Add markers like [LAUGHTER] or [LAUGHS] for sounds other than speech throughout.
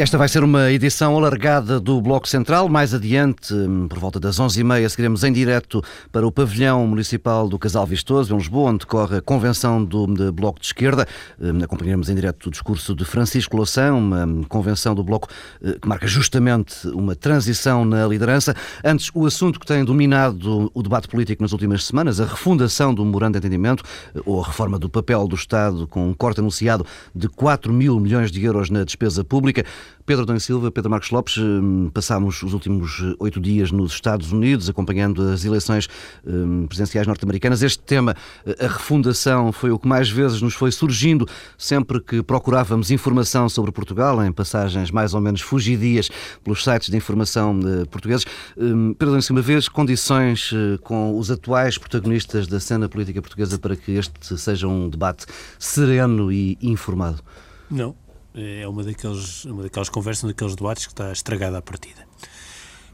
Esta vai ser uma edição alargada do Bloco Central. Mais adiante, hum, por volta das 11h30, seguiremos em direto para o pavilhão municipal do Casal Vistoso, em Lisboa, onde decorre a convenção do Bloco de Esquerda. Hum, acompanharemos em direto o discurso de Francisco Louçã, uma hum, convenção do Bloco eh, que marca justamente uma transição na liderança. Antes, o assunto que tem dominado o debate político nas últimas semanas, a refundação do memorando de entendimento eh, ou a reforma do papel do Estado com um corte anunciado de 4 mil milhões de euros na despesa pública. Pedro Adão Silva, Pedro Marcos Lopes, hum, passámos os últimos eh, oito dias nos Estados Unidos, acompanhando as eleições hum, presidenciais norte-americanas. Este tema, eh, a refundação, foi o que mais vezes nos foi surgindo sempre que procurávamos informação sobre Portugal, em passagens mais ou menos fugidias pelos sites de informação eh, portugueses. Hum, Pedro Adão Silva, vês condições com os atuais protagonistas da cena política portuguesa para que este seja um debate sereno e informado? Não, é uma daqueles, uma daquelas conversas, daqueles debates que está estragada à partida.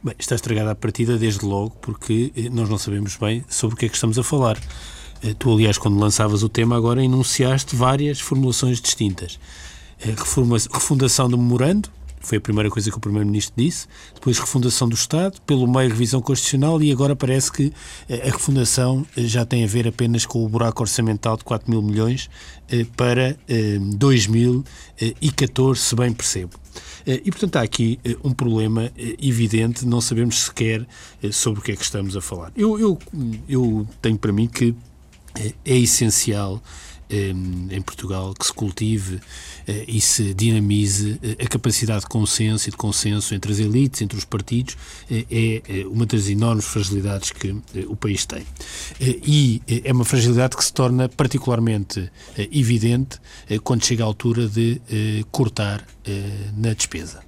Bem, está estragada à partida desde logo porque eh, nós não sabemos bem sobre o que é que estamos a falar. Eh, tu, aliás, quando lançavas o tema, agora enunciaste várias formulações distintas. Reforma, refundação do memorando, foi a primeira coisa que o Primeiro-Ministro disse. Depois, refundação do Estado, pelo meio, revisão constitucional e agora parece que eh, a refundação eh, já tem a ver apenas com o buraco orçamental de 4 mil milhões eh, para 2014, se bem percebo. E, portanto, há aqui um problema evidente, não sabemos sequer sobre o que é que estamos a falar. Eu, eu, eu tenho para mim que é essencial em Portugal que se cultive eh, e se dinamize eh, a capacidade de consenso e de consenso entre as elites, entre os partidos, eh, é uma das enormes fragilidades que o país tem. E é uma fragilidade que se torna particularmente evidente quando chega à altura de cortar na despesa.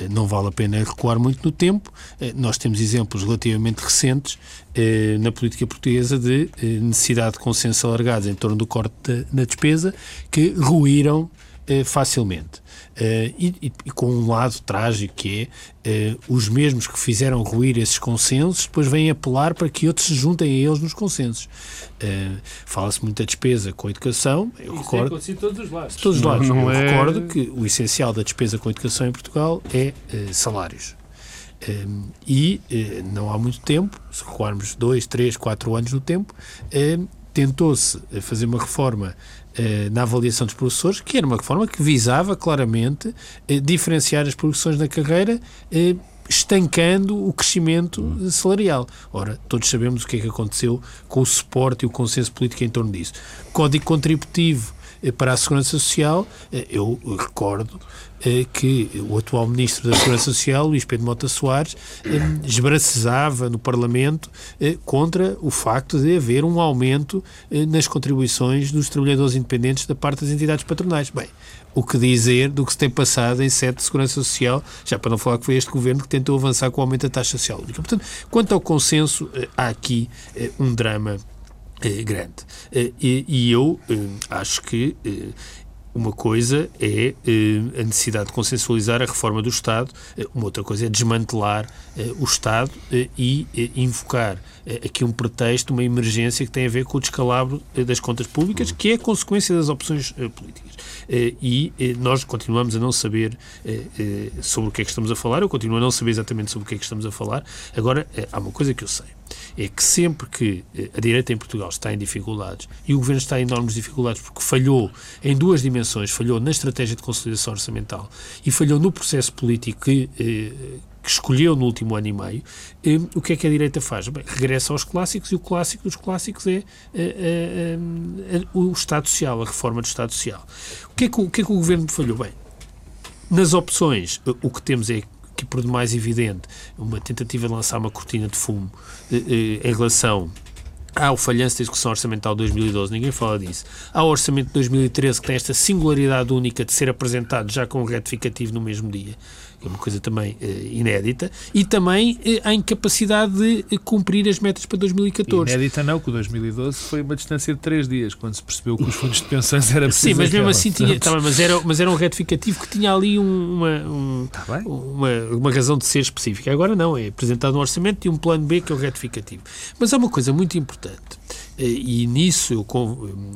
Eh, não vale a pena recuar muito no tempo. Eh, nós temos exemplos relativamente recentes eh, na política portuguesa de necessidade de consenso alargados em torno do corte na despesa que ruíram facilmente. Uh, e, e, com um lado trágico que é uh, os mesmos que fizeram ruir esses consensos depois vêm apelar para que outros se juntem a eles nos consensos. Uh, Fala-se muito da despesa com a educação. Eu Isso recordo, de todos os lados. Todos os lados. Não, não eu é... recordo que o essencial da despesa com a educação em Portugal é salários. e não há muito tempo, se recuarmos dois, três, quatro anos no tempo, tentou-se fazer uma reforma eh, na avaliação dos professores, que era uma reforma que visava claramente eh, diferenciar as progressões na carreira eh, estancando o crescimento salarial. Ora, todos sabemos o que é que aconteceu com o suporte e o consenso político em torno disso. Código contributivo para a Segurança Social, eu recordo eh, que o atual Ministro da Segurança Social, Luís Pedro Mota Soares, eh, esbracezava no Parlamento eh, contra o facto de haver um aumento nas contribuições dos trabalhadores independentes da parte das entidades patronais. Bem, o que dizer do que se tem passado em sede de segurança social, já para não falar que foi este governo que tentou avançar com o aumento da taxa social única. Portanto, quanto ao consenso, há aqui um drama grande. E eu acho que uma coisa é eh, a necessidade de consensualizar a reforma do Estado, eh, uma outra coisa é desmantelar eh, o Estado e invocar aqui um pretexto, uma emergência que tem a ver com o descalabro das contas públicas, que é consequência das opções políticas. E nós continuamos a não saber sobre o que é que estamos a falar, eu continuo a não saber exatamente sobre o que é que estamos a falar. Agora, há uma coisa que eu sei é que sempre que eh, a direita em Portugal está em dificuldades e o governo está em enormes dificuldades porque falhou em duas dimensões, falhou na estratégia de consolidação orçamental e falhou no processo político que, eh, que escolheu no último ano e meio, eh, o que é que a direita faz? Bem, regressa aos clássicos e o clássico dos clássicos é o Estado Social, a reforma do Estado Social. O que é que o, que é que o governo falhou? Bem, nas opções, o que temos é que, por demais evidente, uma tentativa de lançar uma cortina de fumo eh, eh, em relação ao falhanço da execução orçamental de 2012, ninguém fala disso. Há o orçamento de 2013 que tem esta singularidade única de ser apresentado já com um retificativo no mesmo dia é uma coisa também uh, inédita, e também a incapacidade de uh, cumprir as metas para 2014. Inédita não, que o 2012 foi uma distância de três dias, quando se percebeu que os fundos de pensões era [LAUGHS] preciso. Sim, mas mesmo assim tinha, tá, mas, era, mas era um retificativo que tinha ali um, uma, um, tá uma, uma razão de ser específica. Agora não, é apresentado um orçamento e um plano B que é o retificativo. Mas há uma coisa muito importante e nisso eu,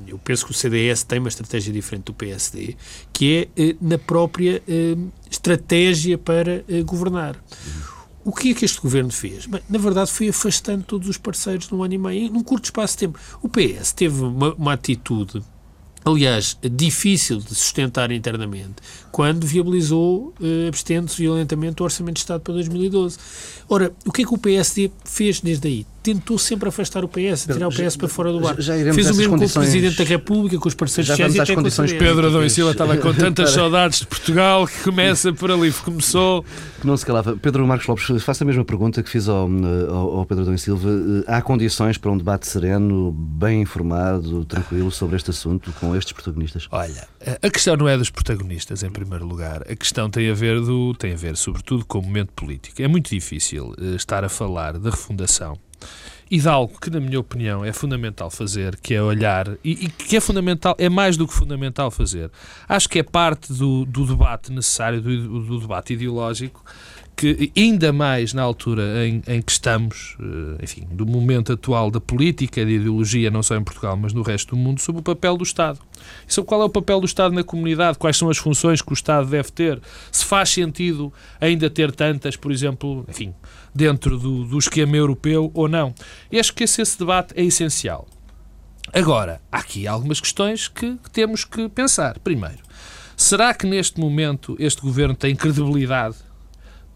eu penso que o CDS tem uma estratégia diferente do PSD, que é na própria estratégia para governar. O que é que este governo fez? Bem, na verdade, foi afastando todos os parceiros num ano e meio, num curto espaço de tempo. O PS teve uma, uma atitude aliás, difícil de sustentar internamente, quando viabilizou, eh, abstendo-se violentamente, o Orçamento de Estado para 2012. Ora, o que é que o PSD fez desde aí? Tentou sempre afastar o PS, tirar o PS para fora do barco. Fez o mesmo com o Presidente da República, com os parceiros sociais e até condições com Pedro Adão e Silva estava com [LAUGHS] tantas saudades de Portugal que começa por ali, começou. Que não se calava. Pedro Marcos Lopes, faço a mesma pergunta que fiz ao, ao, ao Pedro Adão e Silva. Eh, há condições para um debate sereno, bem informado, tranquilo sobre este assunto com estes protagonistas? Olha, a questão não é dos protagonistas, em primeiro lugar. A questão tem a ver, do, tem a ver sobretudo, com o momento político. É muito difícil uh, estar a falar da refundação e de algo que, na minha opinião, é fundamental fazer, que é olhar, e, e, que é fundamental, é mais do que fundamental fazer. Acho que é parte do, do debate necessário, do, do, debate ideológico, que ainda mais na altura em, em, que estamos, eh, enfim, do momento atual da política, da ideologia, não só em Portugal, mas no resto do mundo, sobre o papel do Estado. E sobre qual é o papel do Estado na comunidade, quais são as funções que o Estado deve ter, se faz sentido ainda ter tantas, por exemplo, enfim, dentro do, do esquema europeu ou não. E acho que esse, esse debate é essencial. Agora, há aqui algumas questões que, que temos que pensar. Primeiro, será que neste momento este governo tem credibilidade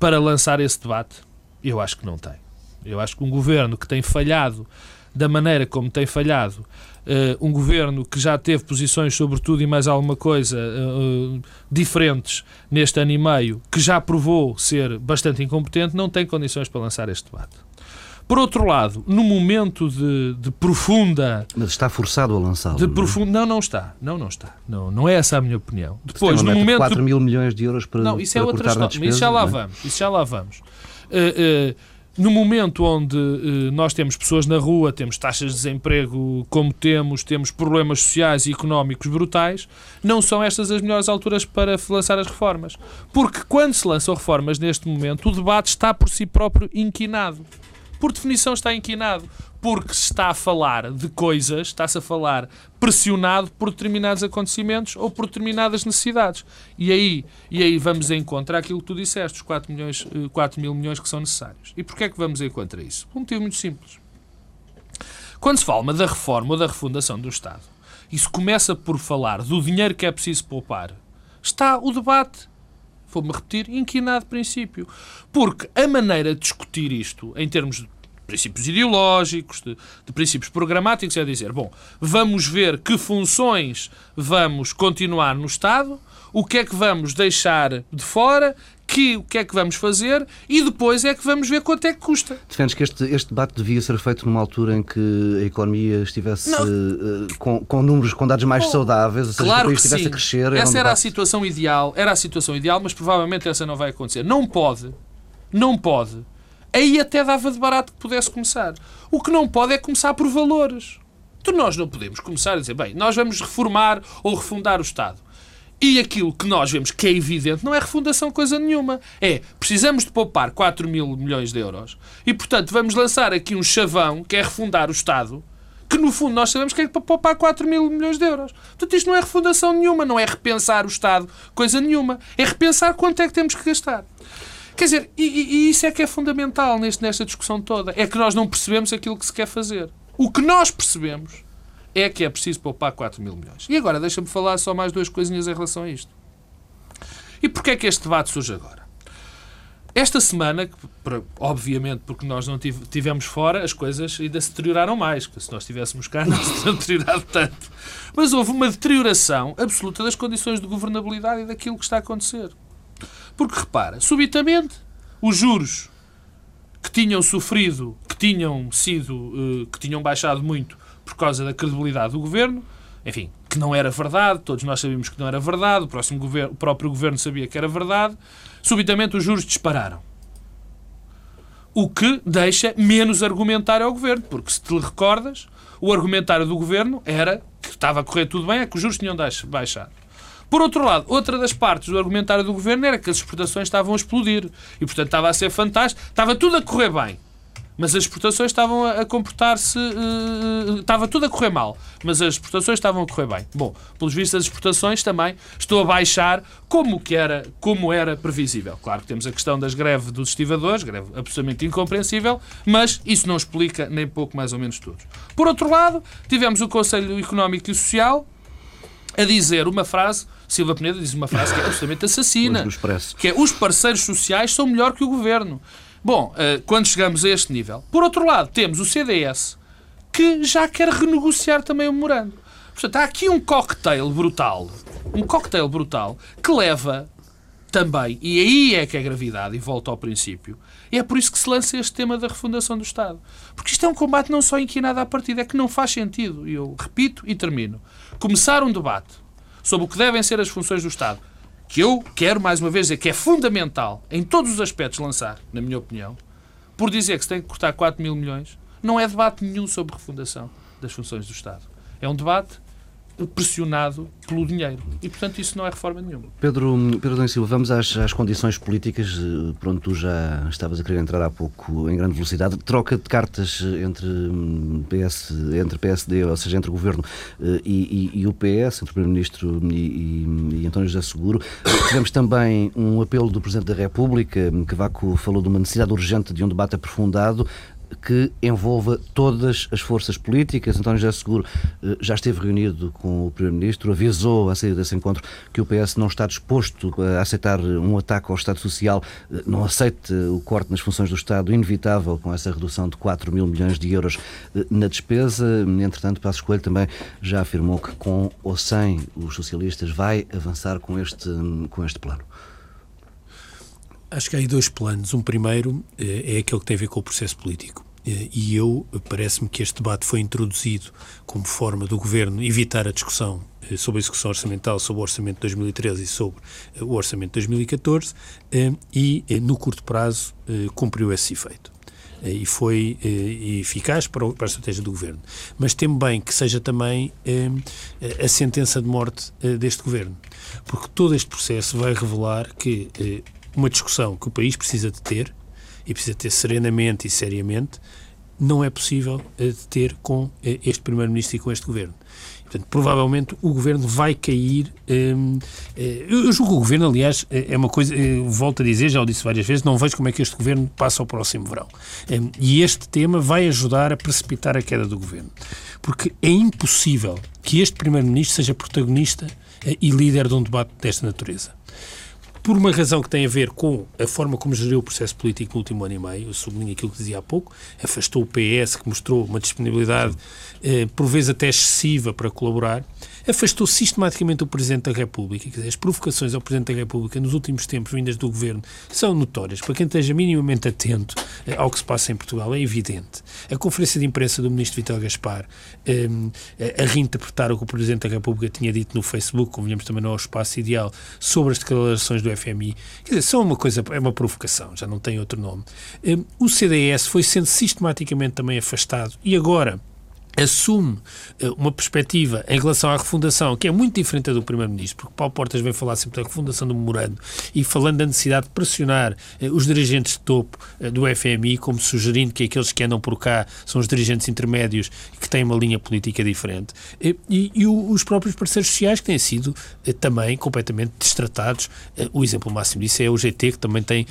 para lançar esse debate? Eu acho que não tem. Eu acho que um governo que tem falhado da maneira como tem falhado, uh, um governo que já teve posições sobre tudo e mais alguma coisa uh, diferentes neste ano e meio, que já provou ser bastante incompetente, não tem condições para lançar este debate. Por outro lado, no momento de, de profunda. Mas está forçado a lançá-lo. De profunda, não, não está. Não, não está. Não, não é essa a minha opinião. Depois, no momento. 4 mil milhões de euros para. Não, isso é para é outra história. Despesa, isso já lá é? vamos. Isso já lá vamos. Uh, uh, no momento onde uh, nós temos pessoas na rua, temos taxas de desemprego como temos, temos problemas sociais e económicos brutais, não são estas as melhores alturas para lançar as reformas. Porque quando se lançam reformas neste momento, o debate está por si próprio inquinado por definição está inquinado, porque se está a falar de coisas, está-se a falar pressionado por determinados acontecimentos ou por determinadas necessidades. E aí, e aí vamos encontrar aquilo que tu disseste, os 4, milhões, 4 mil milhões que são necessários. E porquê é que vamos encontrar isso? Por um motivo muito simples. Quando se fala da reforma ou da refundação do Estado, e se começa por falar do dinheiro que é preciso poupar, está o debate vou-me repetir, inquinado princípio. Porque a maneira de discutir isto, em termos de princípios ideológicos, de, de, princípios programáticos, é dizer, bom, vamos ver que funções vamos continuar no Estado, o que é que vamos deixar de fora, que, o que é que vamos fazer e depois é que vamos ver quanto é que custa. Defendes que este, este debate devia ser feito numa altura em que a economia estivesse uh, com, com números, com dados mais oh, saudáveis, ou seja, claro que o país estivesse sim. a crescer. Essa era, um a situação ideal, era a situação ideal, mas provavelmente essa não vai acontecer. Não pode, não pode. Aí até dava de barato que pudesse começar. O que não pode é começar por valores. Então nós não podemos começar a dizer, bem, nós vamos reformar ou refundar o Estado. E aquilo que nós vemos que é evidente não é refundação coisa nenhuma. É, precisamos de poupar 4 mil milhões de euros e, portanto, vamos lançar aqui um chavão que é refundar o Estado, que no fundo nós sabemos que é para poupar 4 mil milhões de euros. Portanto, isto não é refundação nenhuma, não é repensar o Estado coisa nenhuma. É repensar quanto é que temos que gastar. Quer dizer, e, e isso é que é fundamental neste, nesta discussão toda. É que nós não percebemos aquilo que se quer fazer. O que nós percebemos é que é preciso poupar 4 mil milhões. E agora, deixa-me falar só mais duas coisinhas em relação a isto. E porquê é que este debate surge agora? Esta semana, obviamente porque nós não tivemos fora, as coisas ainda se deterioraram mais, se nós estivéssemos cá [LAUGHS] não se teriam deteriorado tanto. Mas houve uma deterioração absoluta das condições de governabilidade e daquilo que está a acontecer. Porque, repara, subitamente, os juros que tinham sofrido, que tinham sido, eh, que tinham baixado muito por causa da credibilidade do governo, enfim, que não era verdade, todos nós sabíamos que não era verdade, o, próximo governo, o próprio governo sabia que era verdade, subitamente os juros dispararam. O que deixa menos argumentário ao governo, porque se te recordas, o argumentário do governo era que estava a correr tudo bem, é que os juros tinham baixado. Por outro lado, outra das partes do argumentário do governo era que as exportações estavam a explodir e, portanto, estava a ser fantástico, estava tudo a correr bem. Mas as exportações estavam a, comportar-se. Uh, estava tudo a correr mal. Mas as exportações estavam a correr bem. Bom, pelos vistos, as exportações também estão a baixar como, que era, como era previsível. Claro que temos a questão das greves dos estivadores, greve absolutamente incompreensível, mas isso não explica nem pouco mais ou menos tudo. Por outro lado, tivemos o Conselho Económico e Social a dizer uma frase. Silva Peneda diz uma frase que é absolutamente assassina. Que é os parceiros sociais são melhor que o governo. Bom, eh, quando chegamos a este nível. Por outro lado, temos o CDS, que já quer renegociar também o memorando. Portanto, há aqui um cocktail brutal, um cocktail brutal, que leva também, e aí é que é gravidade, e volta ao princípio, e é por isso que se lança este tema da refundação do Estado. Porque isto é um combate não só inquinado à partida, é que não faz sentido. E eu repito e termino. Começar um debate sobre o que devem ser as funções do Estado que eu quero, mais uma vez, dizer que é fundamental, em todos os aspectos, lançar, na minha opinião, por dizer que se tem que cortar 4 mil milhões, não é debate nenhum sobre refundação das funções do Estado. É um debate pressionado pelo dinheiro. E, portanto, isso não é reforma nenhuma. Pedro, Pedro Silva, vamos às, às, condições políticas. Eh, pronto, tu já estavas a querer entrar há pouco em grande velocidade. Troca de cartas entre, hum, PS, entre PSD, ou seja, entre o Governo eh, e, e, e o PS, entre o Primeiro-Ministro e, e, António José Seguro. Tivemos também um apelo do Presidente da República, Cavaco falou de uma necessidade urgente de um debate aprofundado que envolva todas as forças políticas. António José Seguro eh, já esteve reunido com o Primeiro-Ministro, avisou a sair desse encontro que o PS não está disposto a aceitar um ataque ao Estado Social, eh, não aceite o corte nas funções do Estado, inevitável com essa redução de 4 mil milhões de euros eh, na despesa. Entretanto, Passos Coelho também já afirmou que com ou sem os socialistas vai avançar com este, com este plano. Acho que há aí dois planos. Um primeiro é aquele que tem a ver com o processo político. E eu, parece-me que este debate foi introduzido como forma do Governo evitar a discussão sobre a execução orçamental, sobre o Orçamento de 2013 e sobre o Orçamento de 2014, e no curto prazo cumpriu esse efeito e foi eficaz para, a estratégia do governo. Mas temo bem que seja também a sentença de morte deste governo, porque todo este processo vai revelar que uma discussão que o país precisa de ter, e precisa ter serenamente e seriamente, não é possível eh, ter com eh, este Primeiro-Ministro e com este Governo. Portanto, provavelmente o Governo vai cair. Hum, eu julgo que o Governo, aliás, é uma coisa, volto a dizer, já o disse várias vezes, não vejo como é que este Governo passa ao próximo verão. Hum, e este tema vai ajudar a precipitar a queda do Governo. Porque é impossível que este Primeiro-Ministro seja protagonista e líder de um debate desta natureza por uma razão que tem a ver com a forma como geriu o processo político no último ano e meio, eu sublinho aquilo que dizia há pouco, afastou o PS, que mostrou uma disponibilidade, eh, por vezes até excessiva, para colaborar, afastou sistematicamente o Presidente da República. Quer dizer, as provocações ao Presidente da República nos últimos tempos, vindas do Governo, são notórias. Para quem esteja minimamente atento eh, ao que se passa em Portugal, é evidente. A conferência de imprensa do Ministro Vitor Gaspar eh, a reinterpretar o que o Presidente da República tinha dito no Facebook, convenhamos também não ao espaço ideal, sobre as declarações do FMI, quer dizer, são uma coisa, é uma provocação, já não tem outro nome. Eh, o CDS foi sendo sistematicamente também afastado e agora assume eh, uma perspectiva em relação à refundação que é muito diferente da do Primeiro-Ministro, porque Paulo Portas vem falar sempre da refundação do memorando e falando da necessidade de pressionar eh, os dirigentes de topo eh, do FMI, como sugerindo que aqueles que andam por cá são os dirigentes intermédios que têm uma linha política diferente. E, e os próprios parceiros sociais que têm sido também completamente destratados. O exemplo máximo disso é o GT, que também tem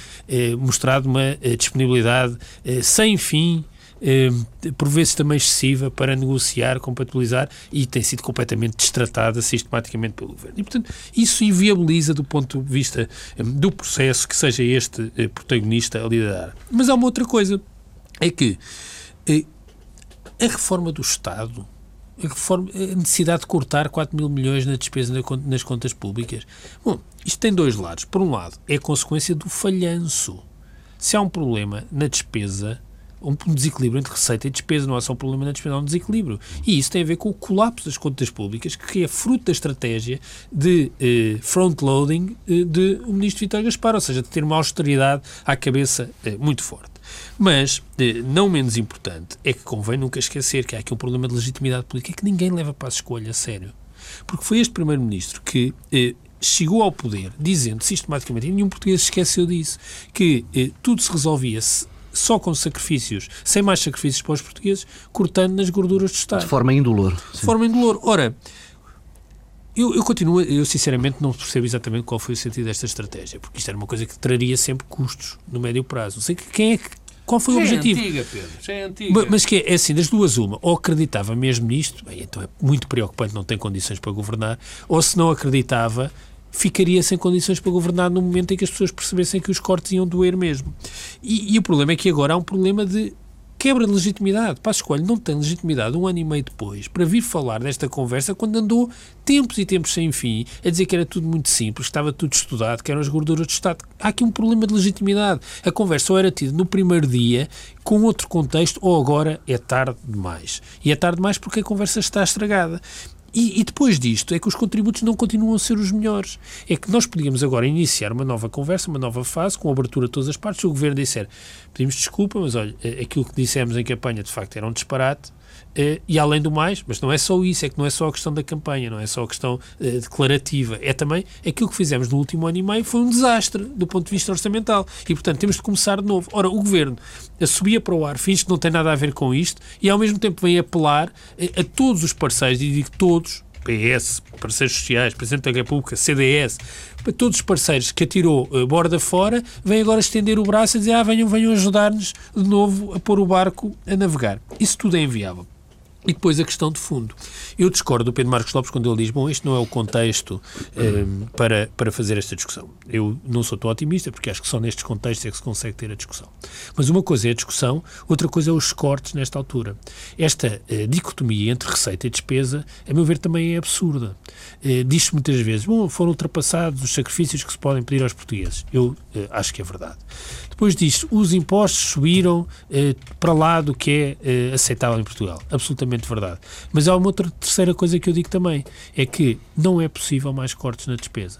mostrado uma disponibilidade sem fim eh, por vezes também excessiva, para negociar, compatibilizar e tem sido completamente destratada sistematicamente pelo Governo. E, portanto, isso inviabiliza, do ponto de vista eh, do processo, que seja este eh, protagonista a liderar. Mas há uma outra coisa, é que a reforma do Estado a, reforma, a necessidade de cortar 4 mil milhões na despesa nas contas públicas. Bom, isto tem dois lados. Por um lado, é consequência do falhanço. Se há um problema na despesa, um desequilíbrio entre receita e despesa, não é só um problema na despesa, é um desequilíbrio. E isso tem a ver com o colapso das contas públicas, que é fruto da estratégia de eh, front-loading eh, de o ministro Vitor Gaspar, ou seja, de ter uma austeridade à cabeça eh, muito forte. Mas, eh, não menos importante, é que convém nunca esquecer que há aqui um problema de legitimidade política que ninguém leva para a escolha a sério. Porque foi este primeiro-ministro que eh, chegou ao poder dizendo sistematicamente, e nenhum português esqueceu disso, que eh, tudo se resolvia -se só com sacrifícios, sem mais sacrifícios para os portugueses, cortando nas gorduras do Estado. De forma indolor. De forma indolor. Ora, eu, eu, continuo, eu sinceramente não percebo exatamente qual foi o sentido desta estratégia, porque isto era uma coisa que traria sempre custos no médio prazo. Não sei quem é que. Qual foi Já o objetivo? É antiga, Pedro. Já é antiga. Mas, mas que é, é assim, das duas, uma, ou acreditava mesmo nisto, bem, então é muito preocupante, não tem condições para governar, ou se não acreditava, ficaria sem condições para governar no momento em que as pessoas percebessem que os cortes iam doer mesmo. E, e o problema é que agora há um problema de quebra de legitimidade. Passos Coelho não tem legitimidade um ano e meio depois para vir falar desta conversa quando andou tempos e tempos sem fim a dizer que era tudo muito simples, que estava tudo estudado, que eram as gorduras do Estado. Há aqui um problema de legitimidade. A conversa ou era tida no primeiro dia, com outro contexto, ou agora é tarde demais. E é tarde demais porque a conversa está estragada. E, e, depois disto é que os contributos não continuam a ser os melhores. É que nós podíamos agora iniciar uma nova conversa, uma nova fase, com abertura de todas as partes. Se o Governo disser, pedimos desculpa, mas olha, eh, aquilo que dissemos em campanha de facto era um disparate, e além do mais, mas não é só isso, é que não é só a questão da campanha, não é só a questão uh, declarativa, é também aquilo que fizemos no último ano e meio foi um desastre do ponto de vista orçamental e, portanto, temos de começar de novo. Ora, o Governo subia para o ar, finge que não tem nada a ver com isto e, ao mesmo tempo, vem apelar uh, a todos os parceiros, e digo todos, PS, parceiros sociais, Presidente da República, CDS, para todos os parceiros que atirou uh, borda fora, vem agora estender o braço e dizer ah, venham, venham ajudar-nos de novo a pôr o barco a navegar. Isso tudo é inviável. E depois a questão de fundo. Eu discordo do Pedro Marcos Lopes quando ele diz: bom, este não é o contexto um, para, para fazer esta discussão. Eu não sou tão otimista, porque acho que só nestes contextos é que se consegue ter a discussão. Mas uma coisa é a discussão, outra coisa é os cortes nesta altura. Esta uh, dicotomia entre receita e despesa, a meu ver, também é absurda. Uh, Diz-se muitas vezes: bom, foram ultrapassados os sacrifícios que se podem pedir aos portugueses. Eu uh, acho que é verdade. Depois diz os impostos subiram para lá do que é aceitável em Portugal. Absolutamente verdade. Mas há uma outra terceira coisa que eu digo também, é que não é possível mais cortes na despesa.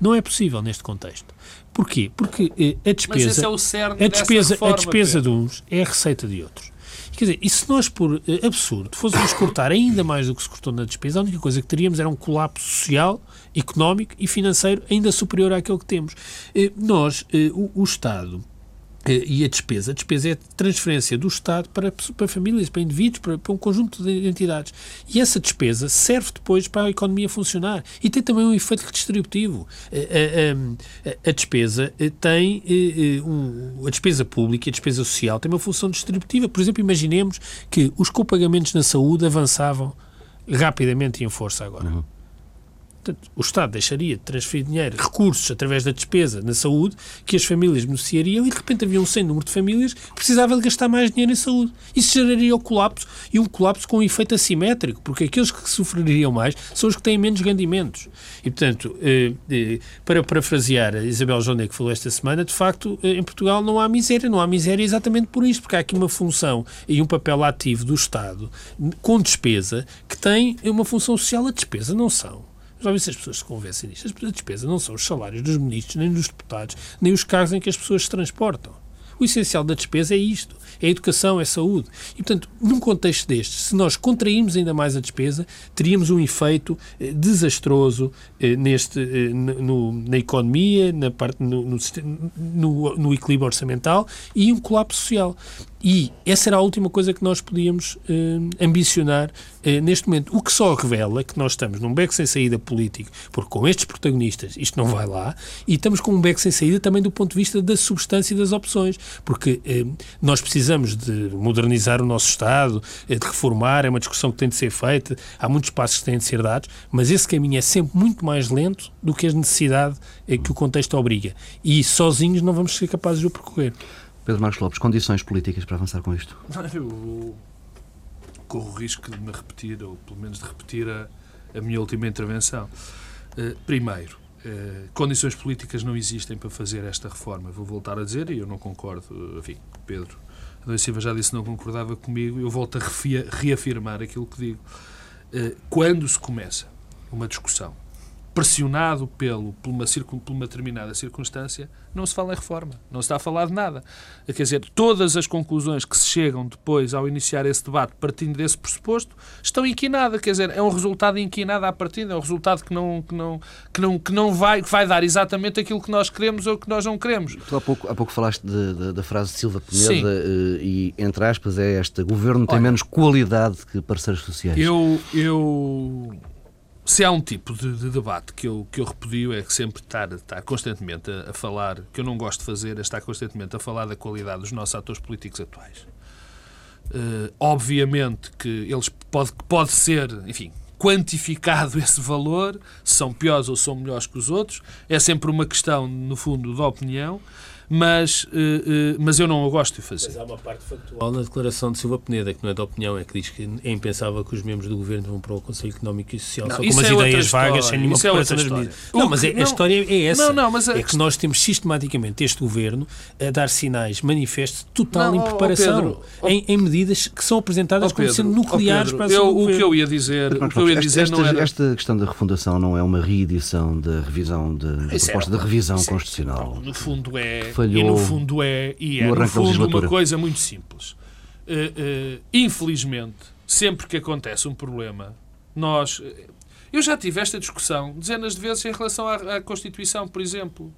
Não é possível neste contexto. Porquê? Porque eh, a despesa, é o a despesa, reforma, a despesa de uns é a receita de outros. Quer dizer, e se nós, por eh, absurdo, fôssemos cortar ainda mais do que se cortou na despesa, a única coisa que teríamos era um colapso social, económico e financeiro ainda superior àquele que temos. Eh, nós, eh, o, Estado, e a despesa. A despesa é a transferência do Estado para, para famílias, para indivíduos, para, para, um conjunto de entidades. E essa despesa serve depois para a economia funcionar. E tem também um efeito redistributivo. A, eh, a, eh, a, a despesa tem. Um, a despesa pública e a despesa social tem uma função distributiva. Por exemplo, imaginemos que os copagamentos na saúde avançavam rapidamente e em força agora. Uhum. Portanto, o Estado deixaria de transferir dinheiro, recursos, através da despesa na saúde, que as famílias beneficiariam e, de repente, havia um sem número de famílias que precisava de gastar mais dinheiro em saúde. Isso geraria o colapso, e um colapso com um efeito assimétrico, porque aqueles que sofreriam mais são os que têm menos rendimentos. E, portanto, eh, eh, para parafrasear a Isabel Joné, que falou esta semana, de facto, eh, em Portugal não há miséria. Não há miséria exatamente por isto, porque há aqui uma função e um papel ativo do Estado com despesa que tem uma função social. A despesa não são já vi se as pessoas se convencem disto. A despesa não são os salários dos ministros, nem dos deputados, nem os carros em que as pessoas se transportam. O essencial da despesa é isto: é educação, é saúde. E, portanto, num contexto deste, se nós contraímos ainda mais a despesa, teríamos um efeito eh, desastroso eh, neste, eh, no, na economia, na parte, no, no, no, equilíbrio orçamental e um colapso social. E essa era a última coisa que nós podíamos eh, ambicionar eh, neste momento. O que só revela que nós estamos num beco sem saída político, porque com estes protagonistas isto não vai lá, e estamos com um beco sem saída também do ponto de vista da substância das opções, porque eh, nós precisamos de modernizar o nosso Estado, de reformar, é uma discussão que tem de ser feita, há muitos passos que têm de ser dados, mas esse caminho é sempre muito mais lento do que a necessidade que o contexto obriga. E sozinhos não vamos ser capazes de o percorrer. Pedro Marcos Lopes, condições políticas para avançar com isto? Eu corro o risco de me repetir, ou pelo menos de repetir a, a minha última intervenção. Uh, primeiro, uh, condições políticas não existem para fazer esta reforma. Vou voltar a dizer, e eu não concordo, enfim, Pedro Adão Silva já disse que não concordava comigo, eu volto a reafirmar aquilo que digo. Uh, quando se começa uma discussão pressionado pelo, por, uma, por uma determinada circunstância, não se fala em reforma. Não se está a falar de nada. Quer dizer, todas as conclusões que se chegam depois ao iniciar esse debate partindo desse pressuposto estão inquinadas. Quer dizer, é um resultado inquinado à partida, é um resultado que não, que não, que não, que não vai, que vai dar exatamente aquilo que nós queremos ou que nós não queremos. Tu há pouco, há pouco falaste de, de, da frase de Silva Peneda eh, e, entre aspas, é esta: governo tem Olha, menos qualidade que parceiros sociais. Eu. eu se há um tipo de, de, debate que eu, que eu repudio é que sempre estar, estar constantemente a, a, falar, que eu não gosto de fazer, é estar constantemente a falar da qualidade dos nossos atores políticos atuais. Uh, obviamente que eles pode, pode ser, enfim, quantificado [LAUGHS] esse valor, se são piores ou são melhores que os outros, é sempre uma questão, no fundo, de opinião mas, uh, uh, mas eu não o gosto de fazer. Mas há uma parte factual na declaração de Silva Peneda, que não é de opinião, é que diz que é impensável que os membros do governo vão para o Conselho Económico e Social não, só com umas é ideias vagas, sem nenhuma preparação é nas medidas. Não, mas é, não, a história é essa. Não, não, mas é que nós temos sistematicamente este governo a dar sinais manifestos de total não, impreparação Pedro, em, em, medidas que são apresentadas Pedro, como sendo nucleares Pedro, para a eu, O que eu ia dizer, o que eu ia dizer esta, não era... esta questão da refundação não é uma reedição da revisão de, da proposta de revisão constitucional. No fundo é. Falhou. E no fundo é, e é, no, no fundo, uma coisa muito simples. Uh, uh, infelizmente, sempre que acontece um problema, nós. Eu já tive esta discussão dezenas de vezes em relação à, à Constituição, por exemplo.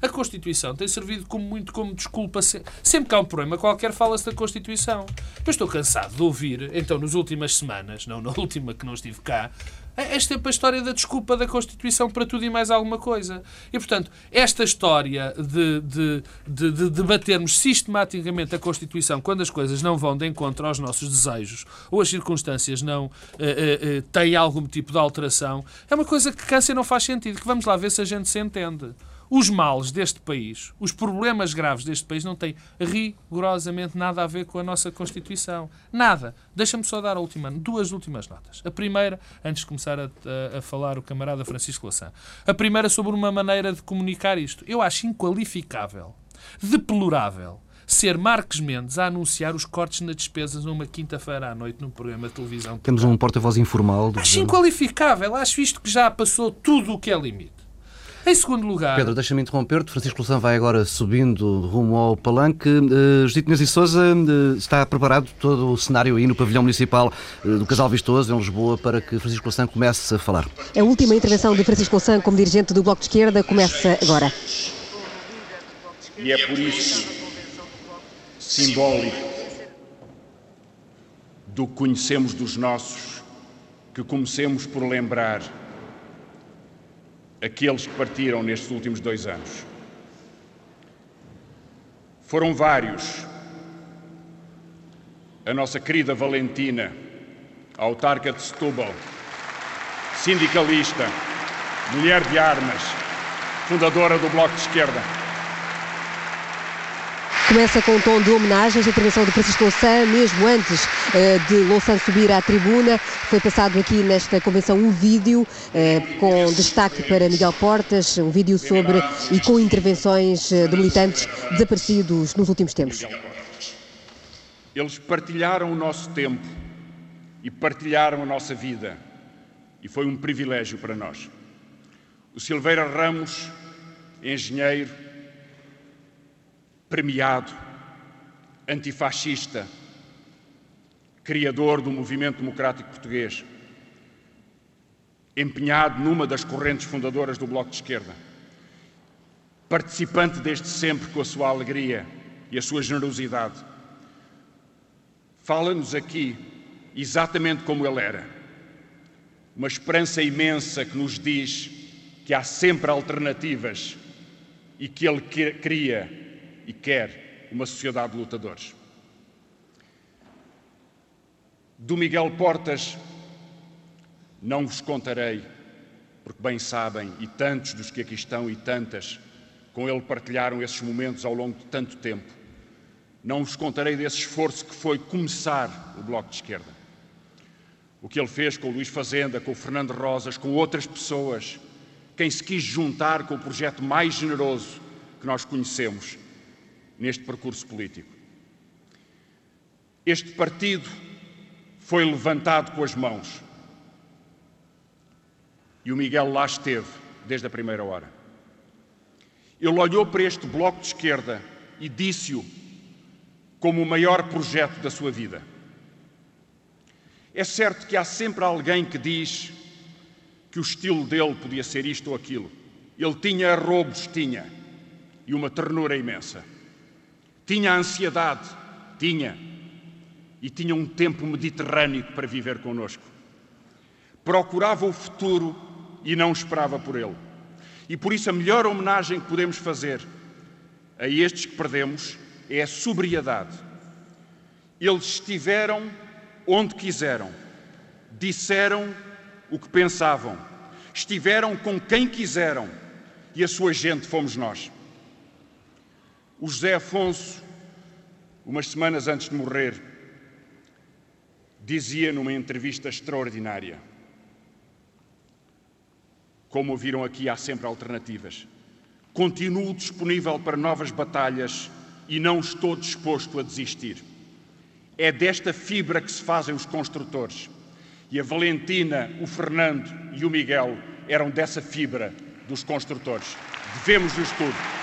A Constituição tem servido como muito como desculpa. Sempre que há um problema qualquer, fala-se da Constituição. Eu estou cansado de ouvir, então, nas últimas semanas, não na [LAUGHS] última que não estive cá, é, sempre a história da desculpa da Constituição para tudo e mais alguma coisa. E, portanto, esta história de, de, de, de debatermos sistematicamente a Constituição quando as coisas não vão de encontro aos nossos desejos ou as circunstâncias não uh, uh, uh, têm algum tipo de alteração, é uma coisa que cansa e não faz sentido. Que vamos lá ver se a gente se entende. Os males deste país, os problemas graves deste país não têm rigorosamente nada a ver com a nossa Constituição. Nada. Deixa-me só dar a última, duas últimas notas. A primeira, antes de começar a, a, a falar o camarada Francisco Lassan. A primeira sobre uma maneira de comunicar isto. Eu acho inqualificável, deplorável, ser Marques Mendes a anunciar os cortes nas despesas numa quinta-feira à noite num programa de televisão. Temos um porta-voz informal. Do acho inqualificável. Acho isto que já passou tudo o que é limite. Em segundo lugar. Pedro, deixa-me interromper-te. Francisco Louçã vai agora subindo rumo ao palanque. Uh, Judite Inês e Souza, uh, está preparado todo o cenário aí no pavilhão municipal uh, do Casal Vistoso, em Lisboa, para que Francisco Louçã comece a falar. A última intervenção de Francisco Louçã como dirigente do Bloco de Esquerda começa agora. E é por isso simbólico do que conhecemos dos nossos que comecemos por lembrar aqueles que partiram nestes últimos dois anos. Foram vários. A nossa querida Valentina, autarca de Setúbal, sindicalista, mulher de armas, fundadora do Bloco de Esquerda. Começa com um tom de homenagens, a intervenção de Francisco Louçã, mesmo antes uh, de Louçã subir à tribuna. Foi passado aqui nesta convenção um vídeo uh, com destaque para Miguel Portas, um vídeo sobre e com intervenções uh, de militantes desaparecidos nos últimos tempos. Eles partilharam o nosso tempo e partilharam a nossa vida e foi um privilégio para nós. O Silveira Ramos, engenheiro, premiado, antifascista, criador do movimento democrático português, empenhado numa das correntes fundadoras do Bloco de Esquerda, participante desde sempre com a sua alegria e a sua generosidade. Fala-nos aqui exatamente como ele era. Uma esperança imensa que nos diz que há sempre alternativas e que ele queria e quer uma sociedade de lutadores. Do Miguel Portas não vos contarei, porque bem sabem, e tantos dos que aqui estão e tantas com ele partilharam esses momentos ao longo de tanto tempo. Não vos contarei desse esforço que foi começar o Bloco de Esquerda. O que ele fez com o Luís Fazenda, com o Fernando Rosas, com outras pessoas, quem se quis juntar com o projeto mais generoso que nós conhecemos, neste percurso político. Este partido foi levantado com as mãos. E o Miguel lá esteve desde a primeira hora. Ele olhou para este bloco de esquerda e disse-o como o maior projeto da sua vida. É certo que há sempre alguém que diz que o estilo dele podia ser isto ou aquilo. Ele tinha arrobos, tinha, e uma ternura imensa. Tinha ansiedade, tinha, e tinha um tempo mediterrâneo para viver conosco. Procurava o futuro e não esperava por ele. E por isso a melhor homenagem que podemos fazer a estes que perdemos é a sobriedade. Eles estiveram onde quiseram, disseram o que pensavam, estiveram com quem quiseram e a sua gente fomos nós. O José Afonso, umas semanas antes de morrer, dizia numa entrevista extraordinária: Como ouviram aqui, há sempre alternativas. Continuo disponível para novas batalhas e não estou disposto a desistir. É desta fibra que se fazem os construtores. E a Valentina, o Fernando e o Miguel eram dessa fibra dos construtores. Devemos-lhes tudo.